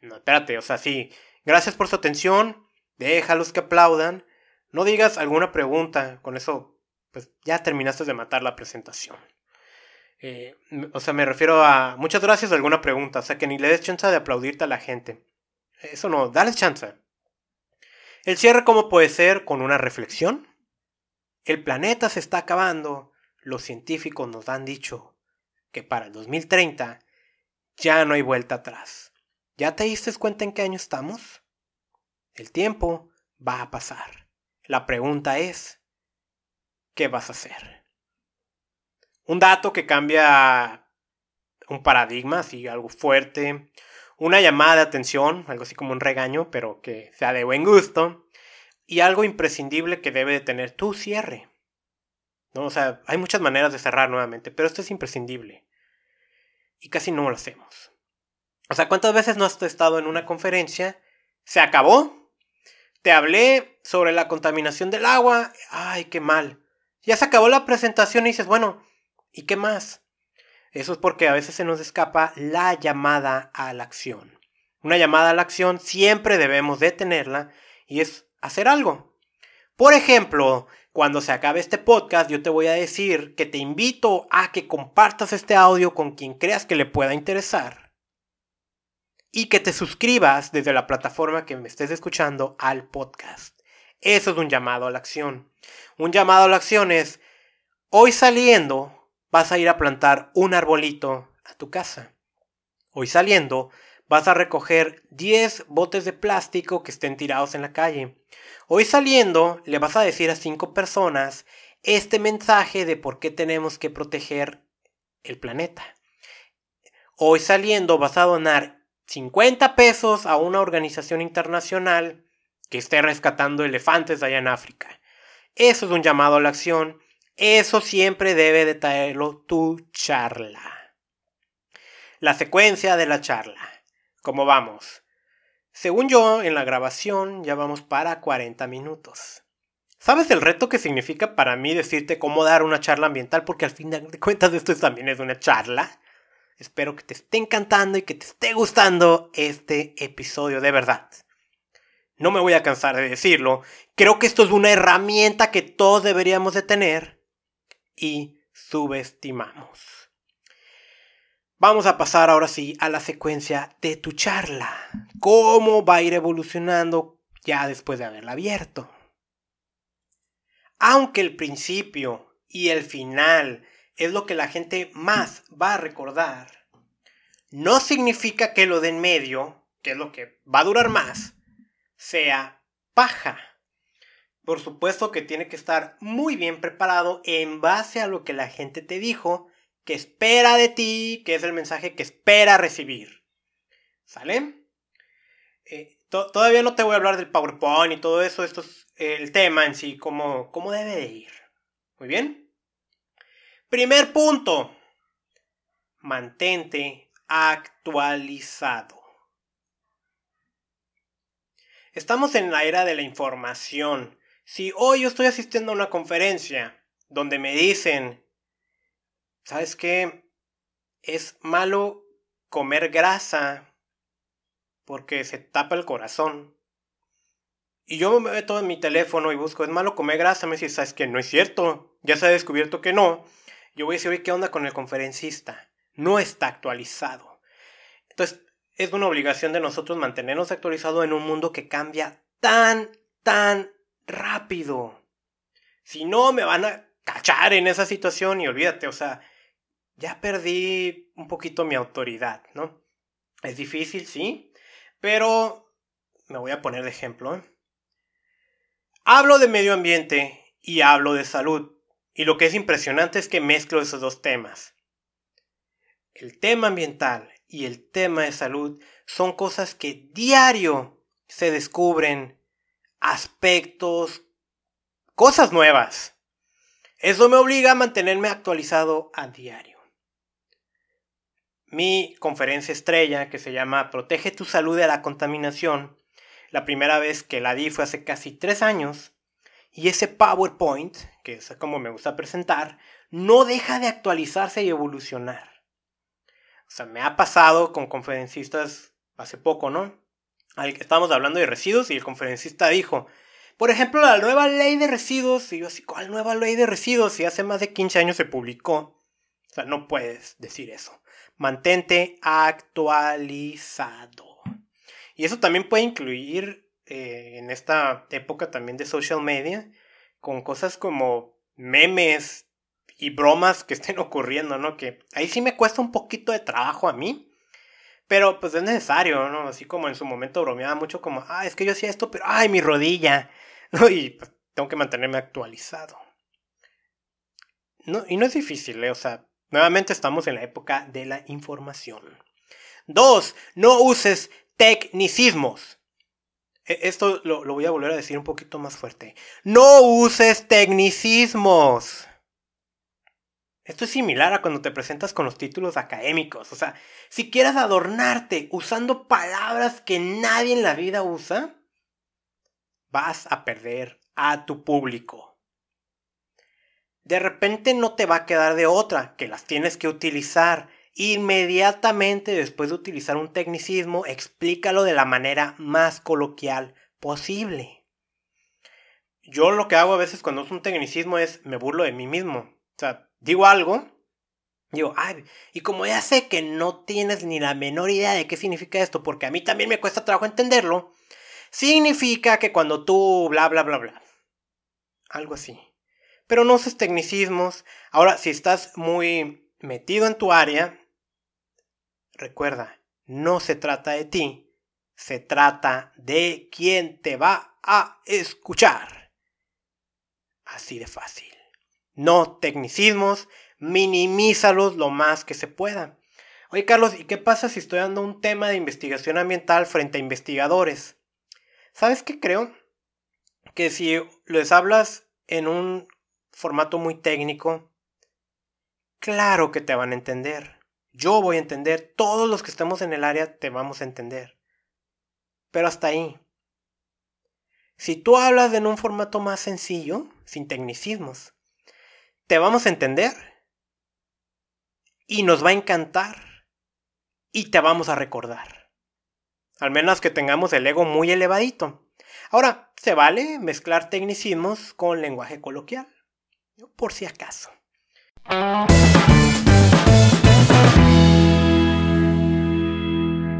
No, espérate, o sea, sí, gracias por su atención, déjalos que aplaudan, no digas alguna pregunta, con eso pues ya terminaste de matar la presentación. Eh, o sea, me refiero a muchas gracias alguna pregunta. O sea, que ni le des chance de aplaudirte a la gente. Eso no, dale chance. El cierre, ¿cómo puede ser? Con una reflexión. El planeta se está acabando. Los científicos nos han dicho que para el 2030 ya no hay vuelta atrás. ¿Ya te diste cuenta en qué año estamos? El tiempo va a pasar. La pregunta es, ¿qué vas a hacer? Un dato que cambia un paradigma, así algo fuerte. Una llamada de atención, algo así como un regaño, pero que sea de buen gusto. Y algo imprescindible que debe de tener tu cierre. O sea, hay muchas maneras de cerrar nuevamente, pero esto es imprescindible. Y casi no lo hacemos. O sea, ¿cuántas veces no has estado en una conferencia? ¿Se acabó? Te hablé sobre la contaminación del agua. Ay, qué mal. Ya se acabó la presentación y dices, bueno, ¿Y qué más? Eso es porque a veces se nos escapa la llamada a la acción. Una llamada a la acción siempre debemos detenerla y es hacer algo. Por ejemplo, cuando se acabe este podcast, yo te voy a decir que te invito a que compartas este audio con quien creas que le pueda interesar y que te suscribas desde la plataforma que me estés escuchando al podcast. Eso es un llamado a la acción. Un llamado a la acción es, hoy saliendo, vas a ir a plantar un arbolito a tu casa. Hoy saliendo, vas a recoger 10 botes de plástico que estén tirados en la calle. Hoy saliendo, le vas a decir a 5 personas este mensaje de por qué tenemos que proteger el planeta. Hoy saliendo, vas a donar 50 pesos a una organización internacional que esté rescatando elefantes allá en África. Eso es un llamado a la acción eso siempre debe de traerlo tu charla. La secuencia de la charla. ¿Cómo vamos? Según yo, en la grabación ya vamos para 40 minutos. ¿Sabes el reto que significa para mí decirte cómo dar una charla ambiental? Porque al fin de cuentas esto también es una charla. Espero que te esté encantando y que te esté gustando este episodio de verdad. No me voy a cansar de decirlo. Creo que esto es una herramienta que todos deberíamos de tener y subestimamos. Vamos a pasar ahora sí a la secuencia de tu charla. ¿Cómo va a ir evolucionando ya después de haberla abierto? Aunque el principio y el final es lo que la gente más va a recordar, no significa que lo de en medio, que es lo que va a durar más, sea paja. Por supuesto que tiene que estar muy bien preparado en base a lo que la gente te dijo que espera de ti, que es el mensaje que espera recibir. ¿Sale? Eh, todavía no te voy a hablar del PowerPoint y todo eso, esto es el tema en sí, cómo, cómo debe de ir. Muy bien. Primer punto. Mantente actualizado. Estamos en la era de la información. Si hoy yo estoy asistiendo a una conferencia donde me dicen ¿sabes qué? Es malo comer grasa porque se tapa el corazón. Y yo me meto en mi teléfono y busco, es malo comer grasa. Me dice, ¿sabes qué? No es cierto. Ya se ha descubierto que no. Yo voy a decir, oye, ¿qué onda con el conferencista? No está actualizado. Entonces, es una obligación de nosotros mantenernos actualizados en un mundo que cambia tan, tan rápido. Si no, me van a cachar en esa situación y olvídate, o sea, ya perdí un poquito mi autoridad, ¿no? Es difícil, sí, pero me voy a poner de ejemplo. Hablo de medio ambiente y hablo de salud, y lo que es impresionante es que mezclo esos dos temas. El tema ambiental y el tema de salud son cosas que diario se descubren, aspectos, cosas nuevas. Eso me obliga a mantenerme actualizado a diario mi conferencia estrella que se llama Protege tu salud de la contaminación. La primera vez que la di fue hace casi tres años. Y ese PowerPoint, que es como me gusta presentar, no deja de actualizarse y evolucionar. O sea, me ha pasado con conferencistas hace poco, ¿no? Al que estábamos hablando de residuos y el conferencista dijo, por ejemplo, la nueva ley de residuos. Y yo así, ¿cuál nueva ley de residuos? Si hace más de 15 años se publicó. O sea, no puedes decir eso mantente actualizado. Y eso también puede incluir eh, en esta época también de social media, con cosas como memes y bromas que estén ocurriendo, ¿no? Que ahí sí me cuesta un poquito de trabajo a mí. Pero pues es necesario, ¿no? Así como en su momento bromeaba mucho como, ah, es que yo hacía esto, pero ay, mi rodilla, ¿no? Y pues, tengo que mantenerme actualizado. No, y no es difícil, ¿eh? O sea, Nuevamente estamos en la época de la información. Dos, no uses tecnicismos. E, esto lo, voy a volver a decir un poquito más fuerte. No uses tecnicismos. Esto es similar a cuando te presentas con los títulos académicos. O sea, si quieres adornarte usando palabras que nadie en la vida usa, vas a perder a tu público de repente no te va a quedar de otra, que las tienes que utilizar. Inmediatamente después de utilizar un tecnicismo, explícalo de la manera más coloquial posible. Yo lo que hago a veces cuando uso un tecnicismo es me burlo de mí mismo. O sea, digo algo, digo, ay, y como ya sé que no tienes ni la menor idea de qué significa esto, porque a mí también me cuesta trabajo entenderlo, significa que cuando tú bla bla bla bla. Algo así pero no uses tecnicismos. Ahora, si estás muy metido en tu área, recuerda, no se trata de ti, se trata de quien te va a escuchar. Así de fácil. No tecnicismos, minimízalos lo más que se pueda. Oye Carlos, ¿y qué pasa si estoy dando un tema de investigación ambiental frente a investigadores? ¿Sabes qué creo? Que si les hablas en un formato muy técnico, claro que te van a entender. Yo voy a entender, todos los que estemos en el área te vamos a entender. Pero hasta ahí. Si tú hablas en un formato más sencillo, sin tecnicismos, te vamos a entender y nos va a encantar y te vamos a recordar. Al menos que tengamos el ego muy elevadito. Ahora, se vale mezclar tecnicismos con lenguaje coloquial por si acaso.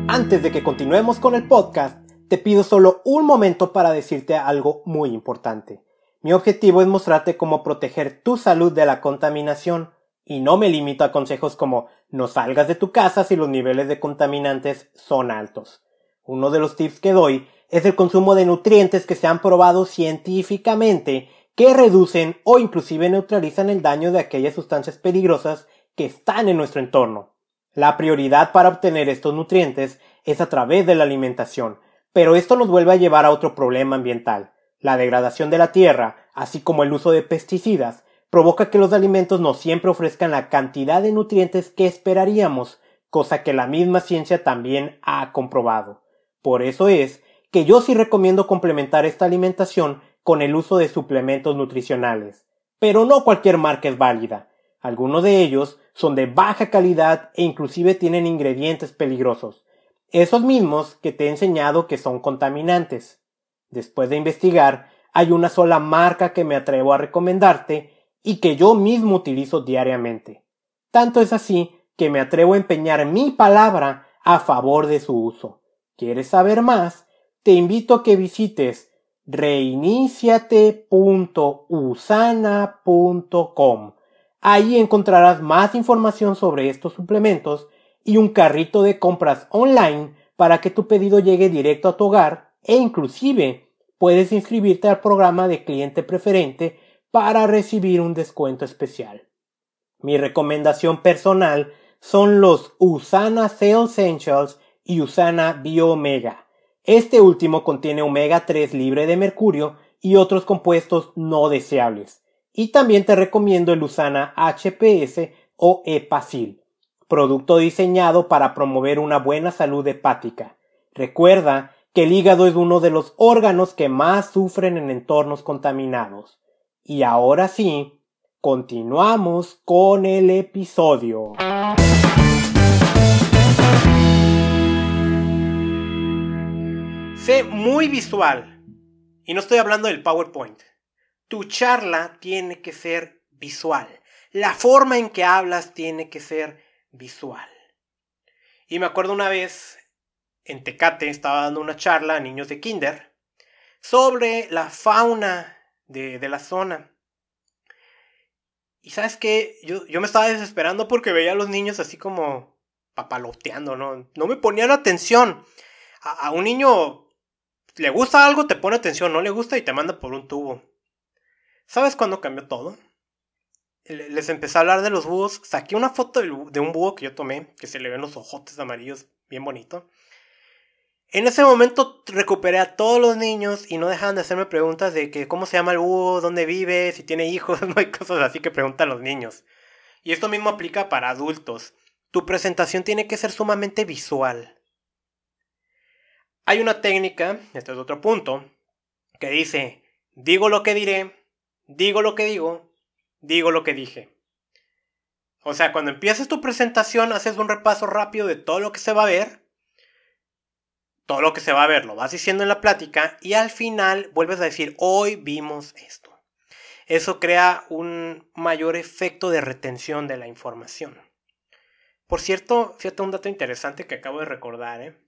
Antes de que continuemos con el podcast, te pido solo un momento para decirte algo muy importante. Mi objetivo es mostrarte cómo proteger tu salud de la contaminación y no me limito a consejos como no salgas de tu casa si los niveles de contaminantes son altos. Uno de los tips que doy es el consumo de nutrientes que se han probado científicamente que reducen o inclusive neutralizan el daño de aquellas sustancias peligrosas que están en nuestro entorno. La prioridad para obtener estos nutrientes es a través de la alimentación, pero esto nos vuelve a llevar a otro problema ambiental. La degradación de la tierra, así como el uso de pesticidas, provoca que los alimentos no siempre ofrezcan la cantidad de nutrientes que esperaríamos, cosa que la misma ciencia también ha comprobado. Por eso es que yo sí recomiendo complementar esta alimentación con el uso de suplementos nutricionales. Pero no cualquier marca es válida. Algunos de ellos son de baja calidad e inclusive tienen ingredientes peligrosos. Esos mismos que te he enseñado que son contaminantes. Después de investigar, hay una sola marca que me atrevo a recomendarte y que yo mismo utilizo diariamente. Tanto es así que me atrevo a empeñar mi palabra a favor de su uso. ¿Quieres saber más? Te invito a que visites reiniciate.usana.com. Ahí encontrarás más información sobre estos suplementos y un carrito de compras online para que tu pedido llegue directo a tu hogar e inclusive puedes inscribirte al programa de cliente preferente para recibir un descuento especial. Mi recomendación personal son los Usana Cell Essentials y Usana Bio Omega. Este último contiene omega 3 libre de mercurio y otros compuestos no deseables. Y también te recomiendo el Usana HPS o Epacil, producto diseñado para promover una buena salud hepática. Recuerda que el hígado es uno de los órganos que más sufren en entornos contaminados. Y ahora sí, continuamos con el episodio. Sé muy visual. Y no estoy hablando del PowerPoint. Tu charla tiene que ser visual. La forma en que hablas tiene que ser visual. Y me acuerdo una vez en Tecate estaba dando una charla a niños de kinder sobre la fauna de, la zona. Y sabes qué, yo, yo, me estaba desesperando porque veía a los niños así como papaloteando, ¿no? No me ponían atención. A, un niño le gusta algo, te pone atención, no le gusta y te manda por un tubo. ¿Sabes cuándo cambió todo? Les empecé a hablar de los búhos. Saqué una foto de un búho que yo tomé, que se le ven los ojotes amarillos, bien bonito. En ese momento recuperé a todos los niños y no dejaban de hacerme preguntas de que cómo se llama el búho, dónde vive, si tiene hijos, no hay cosas así que preguntan los niños. Y esto mismo aplica para adultos. Tu presentación tiene que ser sumamente visual. Hay una técnica, este es otro punto, que dice, digo lo que diré, digo lo que digo, digo lo que dije. O sea, cuando empiezas tu presentación haces un repaso rápido de todo lo que se va a ver todo lo que se va a ver lo vas diciendo en la plática y al final vuelves a decir, hoy vimos esto. Eso crea un mayor efecto de retención de la información. Por cierto, fíjate un dato interesante que acabo de recordar. ¿eh?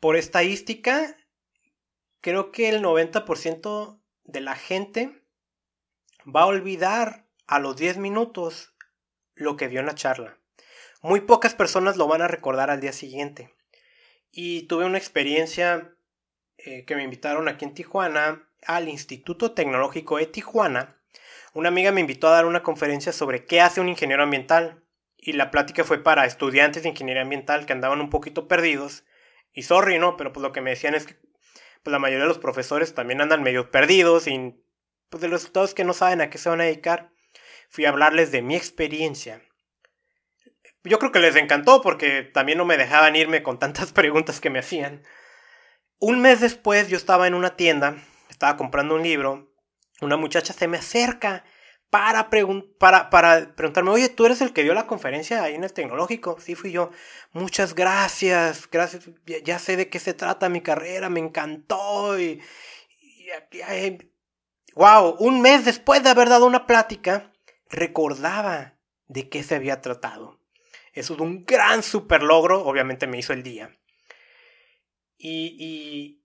Por estadística, creo que el 90% de la gente va a olvidar a los 10 minutos lo que vio en la charla. Muy pocas personas lo van a recordar al día siguiente. Y tuve una experiencia eh, que me invitaron aquí en Tijuana al Instituto Tecnológico de Tijuana. Una amiga me invitó a dar una conferencia sobre qué hace un ingeniero ambiental. Y la plática fue para estudiantes de ingeniería ambiental que andaban un poquito perdidos. Y sorry, ¿no? Pero pues lo que me decían es que pues, la mayoría de los profesores también andan medio perdidos y pues el resultado es que no saben a qué se van a dedicar. Fui a hablarles de mi experiencia yo creo que les encantó porque también no me dejaban irme con tantas preguntas que me hacían. Un mes después yo estaba en una tienda, estaba comprando un libro, una muchacha se me acerca para, para, para preguntarme, oye, ¿tú eres el que dio la conferencia ahí en el tecnológico? Sí, fui yo. Muchas gracias, gracias, ya, sé de qué se trata mi carrera, me encantó. Y, y, wow, un mes después de haber dado una plática, recordaba de qué se había tratado. Eso es un gran super logro, obviamente me hizo el día. Y,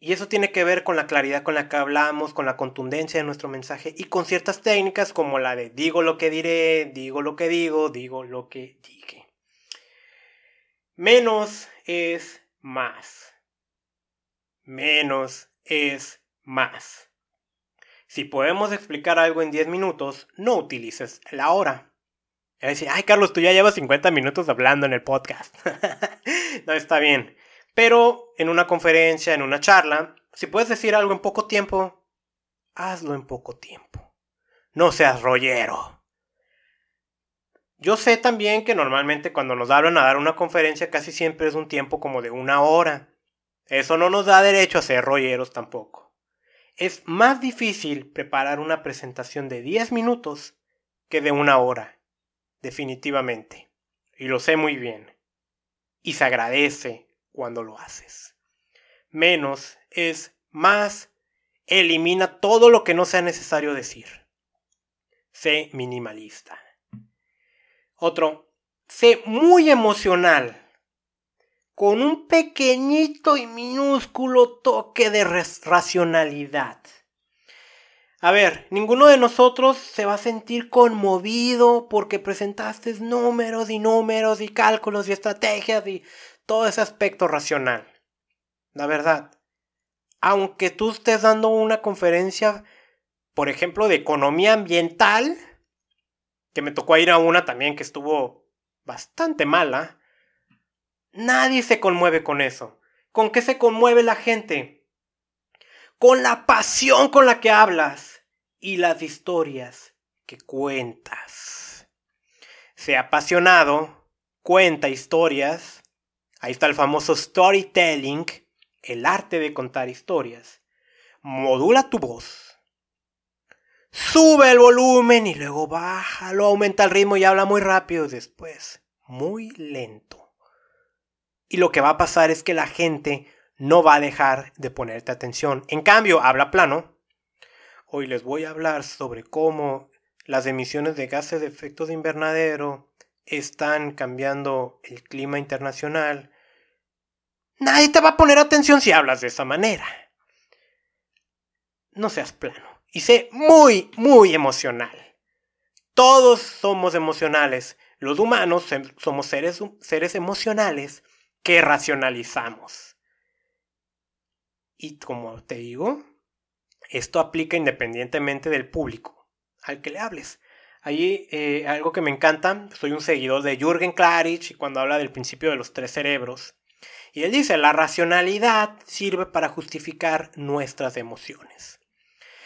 y, eso tiene que ver con la claridad con la que hablamos, con la contundencia de nuestro mensaje y con ciertas técnicas como la de digo lo que diré, digo lo que digo, digo lo que dije. Menos es más. Menos es más. Si podemos explicar algo en 10 minutos, no utilices la hora. Es decir, ay Carlos, tú ya llevas 50 minutos hablando en el podcast. no está bien. Pero en una conferencia, en una charla, si puedes decir algo en poco tiempo, hazlo en poco tiempo. No seas rollero. Yo sé también que normalmente cuando nos hablan a dar una conferencia casi siempre es un tiempo como de una hora. Eso no nos da derecho a ser rolleros tampoco. Es más difícil preparar una presentación de 10 minutos que de una hora. Definitivamente. Y lo sé muy bien. Y se agradece cuando lo haces. Menos es más. Elimina todo lo que no sea necesario decir. Sé minimalista. Otro, sé muy emocional. Con un pequeñito y minúsculo toque de racionalidad. A ver, ninguno de nosotros se va a sentir conmovido porque presentaste números y números y cálculos y estrategias y todo ese aspecto racional. La verdad, aunque tú estés dando una conferencia, por ejemplo, de economía ambiental, que me tocó ir a una también que estuvo bastante mala, nadie se conmueve con eso. ¿Con qué se conmueve la gente? Con la pasión con la que hablas y las historias que cuentas. Sea apasionado, cuenta historias Ahí está el famoso storytelling, el arte de contar historias. Modula tu voz. Sube el volumen y luego bájalo, aumenta el ritmo y habla muy rápido después, muy lento. Y lo que va a pasar es que la gente no va a dejar de ponerte atención. En cambio, habla plano. Hoy les voy a hablar sobre cómo las emisiones de gases de efecto de invernadero están cambiando el clima internacional, nadie te va a poner atención si hablas de esa manera. No seas plano. Y sé muy, muy emocional. Todos somos emocionales. Los humanos somos seres, seres emocionales que racionalizamos. Y como te digo, esto aplica independientemente del público al que le hables. Ahí eh, algo que me encanta, soy un seguidor de Jürgen Klarich cuando habla del principio de los tres cerebros. Y él dice, la racionalidad sirve para justificar nuestras emociones.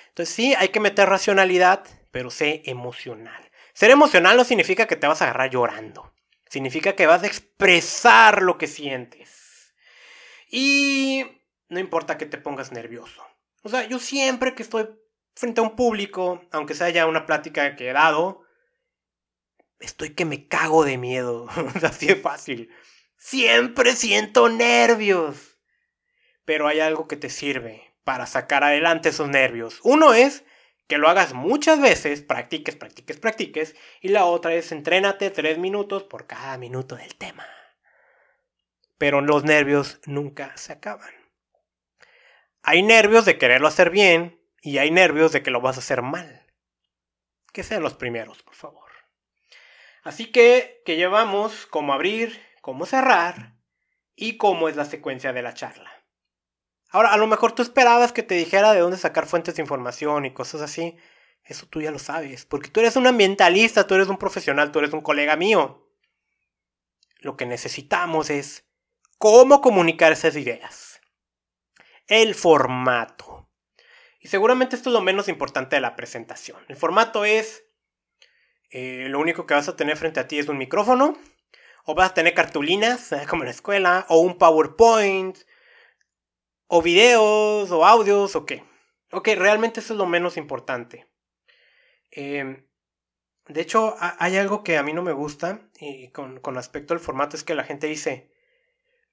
Entonces sí, hay que meter racionalidad, pero sé emocional. Ser emocional no significa que te vas a agarrar llorando. Significa que vas a expresar lo que sientes. Y no importa que te pongas nervioso. O sea, yo siempre que estoy frente a un público, aunque sea ya una plática que he dado, estoy que me cago de miedo. Así de fácil. Siempre siento nervios. Pero hay algo que te sirve para sacar adelante esos nervios. Uno es que lo hagas muchas veces, practiques, practiques, practiques. Y la otra es entrénate tres minutos por cada minuto del tema. Pero los nervios nunca se acaban. Hay nervios de quererlo hacer bien y hay nervios de que lo vas a hacer mal. Que sean los primeros, por favor. Así que, que llevamos cómo abrir, cómo cerrar y cómo es la secuencia de la charla. Ahora, a lo mejor tú esperabas que te dijera de dónde sacar fuentes de información y cosas así. Eso tú ya lo sabes, porque tú eres un ambientalista, tú eres un profesional, tú eres un colega mío. Lo que necesitamos es cómo comunicar esas ideas. El formato. Y seguramente esto es lo menos importante de la presentación. El formato es, eh, lo único que vas a tener frente a ti es un micrófono, o vas a tener cartulinas, como en la escuela, o un PowerPoint, o videos, o audios, o qué. Ok, realmente eso es lo menos importante. Em, de hecho, hay algo que a mí no me gusta y con, con respecto al formato es que la gente dice,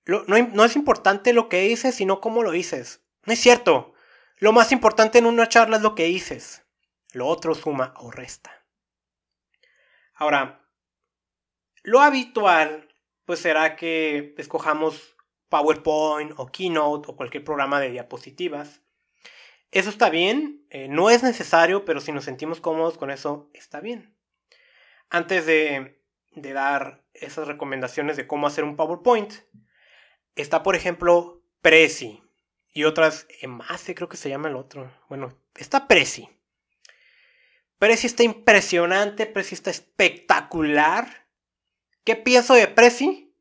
no, no es importante lo que dices, sino cómo lo dices. No es cierto. Lo más importante en una charla es lo que dices. Lo otro suma o resta. Ahora, lo habitual pues será que escojamos PowerPoint o Keynote o cualquier programa de diapositivas. Eso está bien, eh, no es necesario, pero si nos sentimos cómodos con eso, está bien. Antes de, de dar esas recomendaciones de cómo hacer un PowerPoint, está por ejemplo Prezi y otras, más creo que se llama el otro. Bueno, está Prezi. Prezi está impresionante, Prezi está espectacular. ¿Qué pienso de Prezi?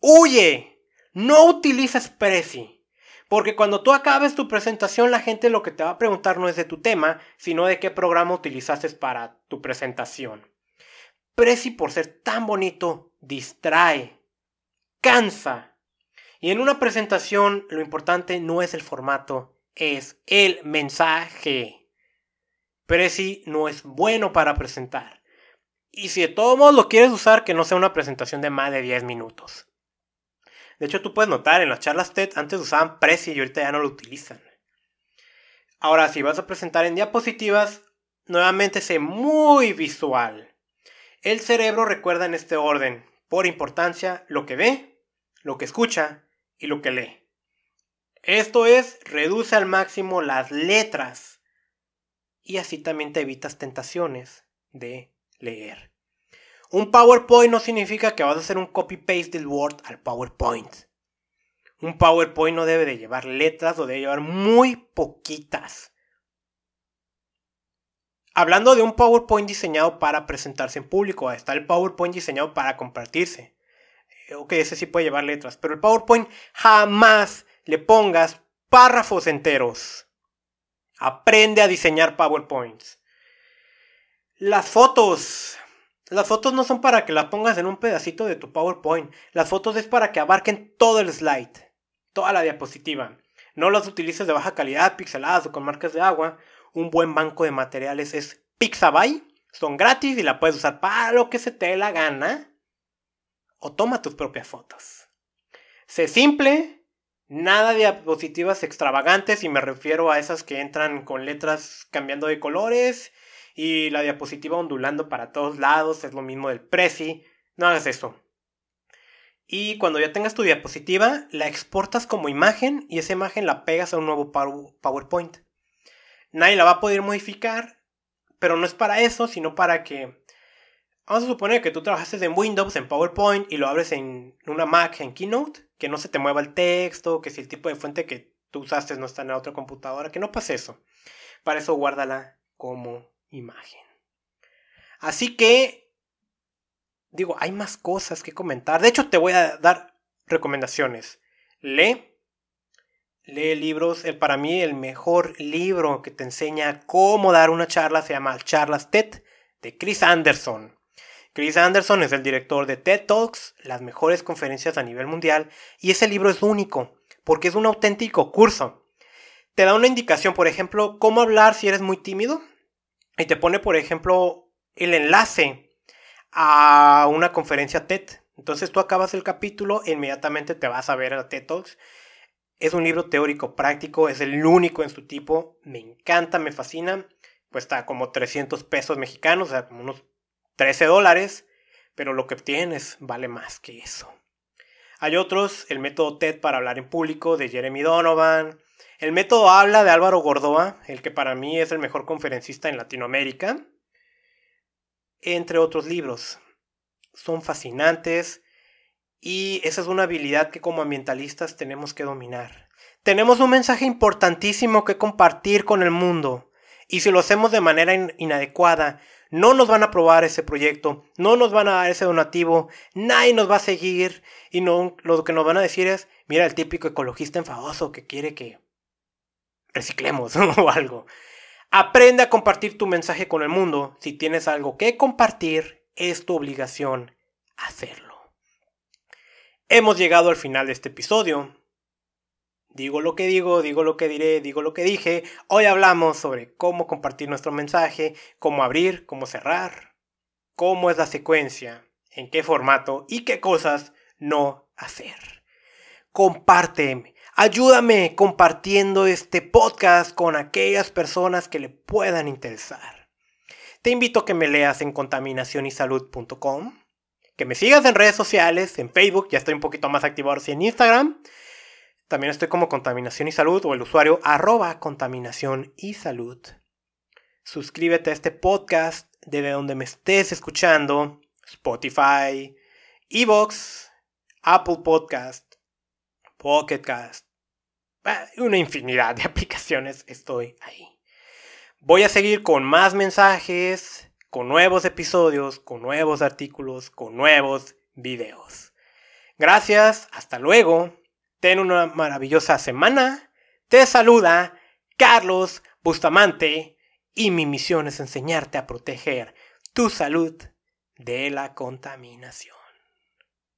Huye, no utilices Prezi. Porque cuando tú acabes tu presentación, la gente lo que te va a preguntar no es de tu tema, sino de qué programa utilizaste para tu presentación. Prezi, por ser tan bonito, distrae, cansa. Y en una presentación, lo importante no es el formato, es el mensaje. Prezi no es bueno para presentar. Y si de todos modos lo quieres usar, que no sea una presentación de más de 10 minutos. De hecho, tú puedes notar en las charlas TED antes usaban Prezi y ahorita ya no lo utilizan. Ahora, si vas a presentar en diapositivas, nuevamente sé muy visual. El cerebro recuerda en este orden, por importancia, lo que ve, lo que escucha y lo que lee. Esto es, reduce al máximo las letras y así también te evitas tentaciones de leer. Un PowerPoint no significa que vas a hacer un copy-paste del Word al PowerPoint. Un PowerPoint no debe de llevar letras o debe llevar muy poquitas. Hablando de un PowerPoint diseñado para presentarse en público, está el PowerPoint diseñado para compartirse. Eh, ok, ese sí puede llevar letras, pero el PowerPoint jamás le pongas párrafos enteros. Aprende a diseñar PowerPoints. Las fotos. Las fotos no son para que las pongas en un pedacito de tu PowerPoint. Las fotos es para que abarquen todo el slide, toda la diapositiva. No las utilices de baja calidad, pixeladas o con marcas de agua. Un buen banco de materiales es Pixabay. Son gratis y la puedes usar para lo que se te dé la gana. O toma tus propias fotos. Sé simple, nada de diapositivas extravagantes y me refiero a esas que entran con letras cambiando de colores y la diapositiva ondulando para todos lados, es lo mismo del Prezi, no hagas eso. Y cuando ya tengas tu diapositiva, la exportas como imagen y esa imagen la pegas a un nuevo PowerPoint. Nadie la va a poder modificar, pero no es para eso, sino para que... Vamos a suponer que tú trabajaste en Windows, en PowerPoint, y lo abres en una Mac, en Keynote, que no se te mueva el texto, que si el tipo de fuente que tú usaste no está en la otra computadora, que no pase eso. Para eso guárdala como imagen. Así que, digo, hay más cosas que comentar. De hecho, te voy a dar recomendaciones. Lee. Lee libros. El, para mí, el mejor libro que te enseña cómo dar una charla se llama Charlas TED de Chris Anderson. Chris Anderson es el director de TED Talks, las mejores conferencias a nivel mundial, y ese libro es único, porque es un auténtico curso. Te da una indicación, por ejemplo, cómo hablar si eres muy tímido, y te pone, por ejemplo, el enlace a una conferencia TED. Entonces tú acabas el capítulo e inmediatamente te vas a ver a TED Talks. Es un libro teórico práctico, es el único en su tipo. Me encanta, me fascina. Cuesta como 300 pesos mexicanos, o sea, como unos 13 dólares. Pero lo que obtienes vale más que eso. Hay otros, el método TED para hablar en público de Jeremy Donovan, el método habla de Álvaro Gordoa, el que para mí es el mejor conferencista en Latinoamérica, entre otros libros. Son fascinantes y esa es una habilidad que como ambientalistas tenemos que dominar. Tenemos un mensaje importantísimo que compartir con el mundo y si lo hacemos de manera inadecuada, no nos van a aprobar ese proyecto, no nos van a dar ese donativo, nadie nos va a seguir y no, lo que nos van a decir es, mira el típico ecologista enfadoso que quiere que reciclemos o algo. Aprende a compartir tu mensaje con el mundo. Si tienes algo que compartir, es tu obligación hacerlo. Hemos llegado al final de este episodio. Digo lo que digo, digo lo que diré, digo lo que dije. Hoy hablamos sobre cómo compartir nuestro mensaje, cómo abrir, cómo cerrar, cómo es la secuencia, en qué formato y qué cosas no hacer. Comparte Ayúdame compartiendo este podcast con aquellas personas que le puedan interesar. te invito a que me leas en contaminacionysalud.com, que me sigas en redes sociales, en Facebook, ya estoy un poquito más activo ahora sí en Instagram. También estoy como Contaminación y Salud o el usuario arroba Contaminación y Salud. Suscríbete a este podcast desde donde me estés escuchando, Spotify, Evox, Apple Podcast, Pocket Cast, ah, una infinidad de aplicaciones estoy ahí. Voy a seguir con más mensajes, con nuevos episodios, con nuevos artículos, con nuevos videos. Gracias, hasta luego. Ten una maravillosa semana. Te saluda Carlos Bustamante y mi misión es enseñarte a proteger tu salud de la contaminación.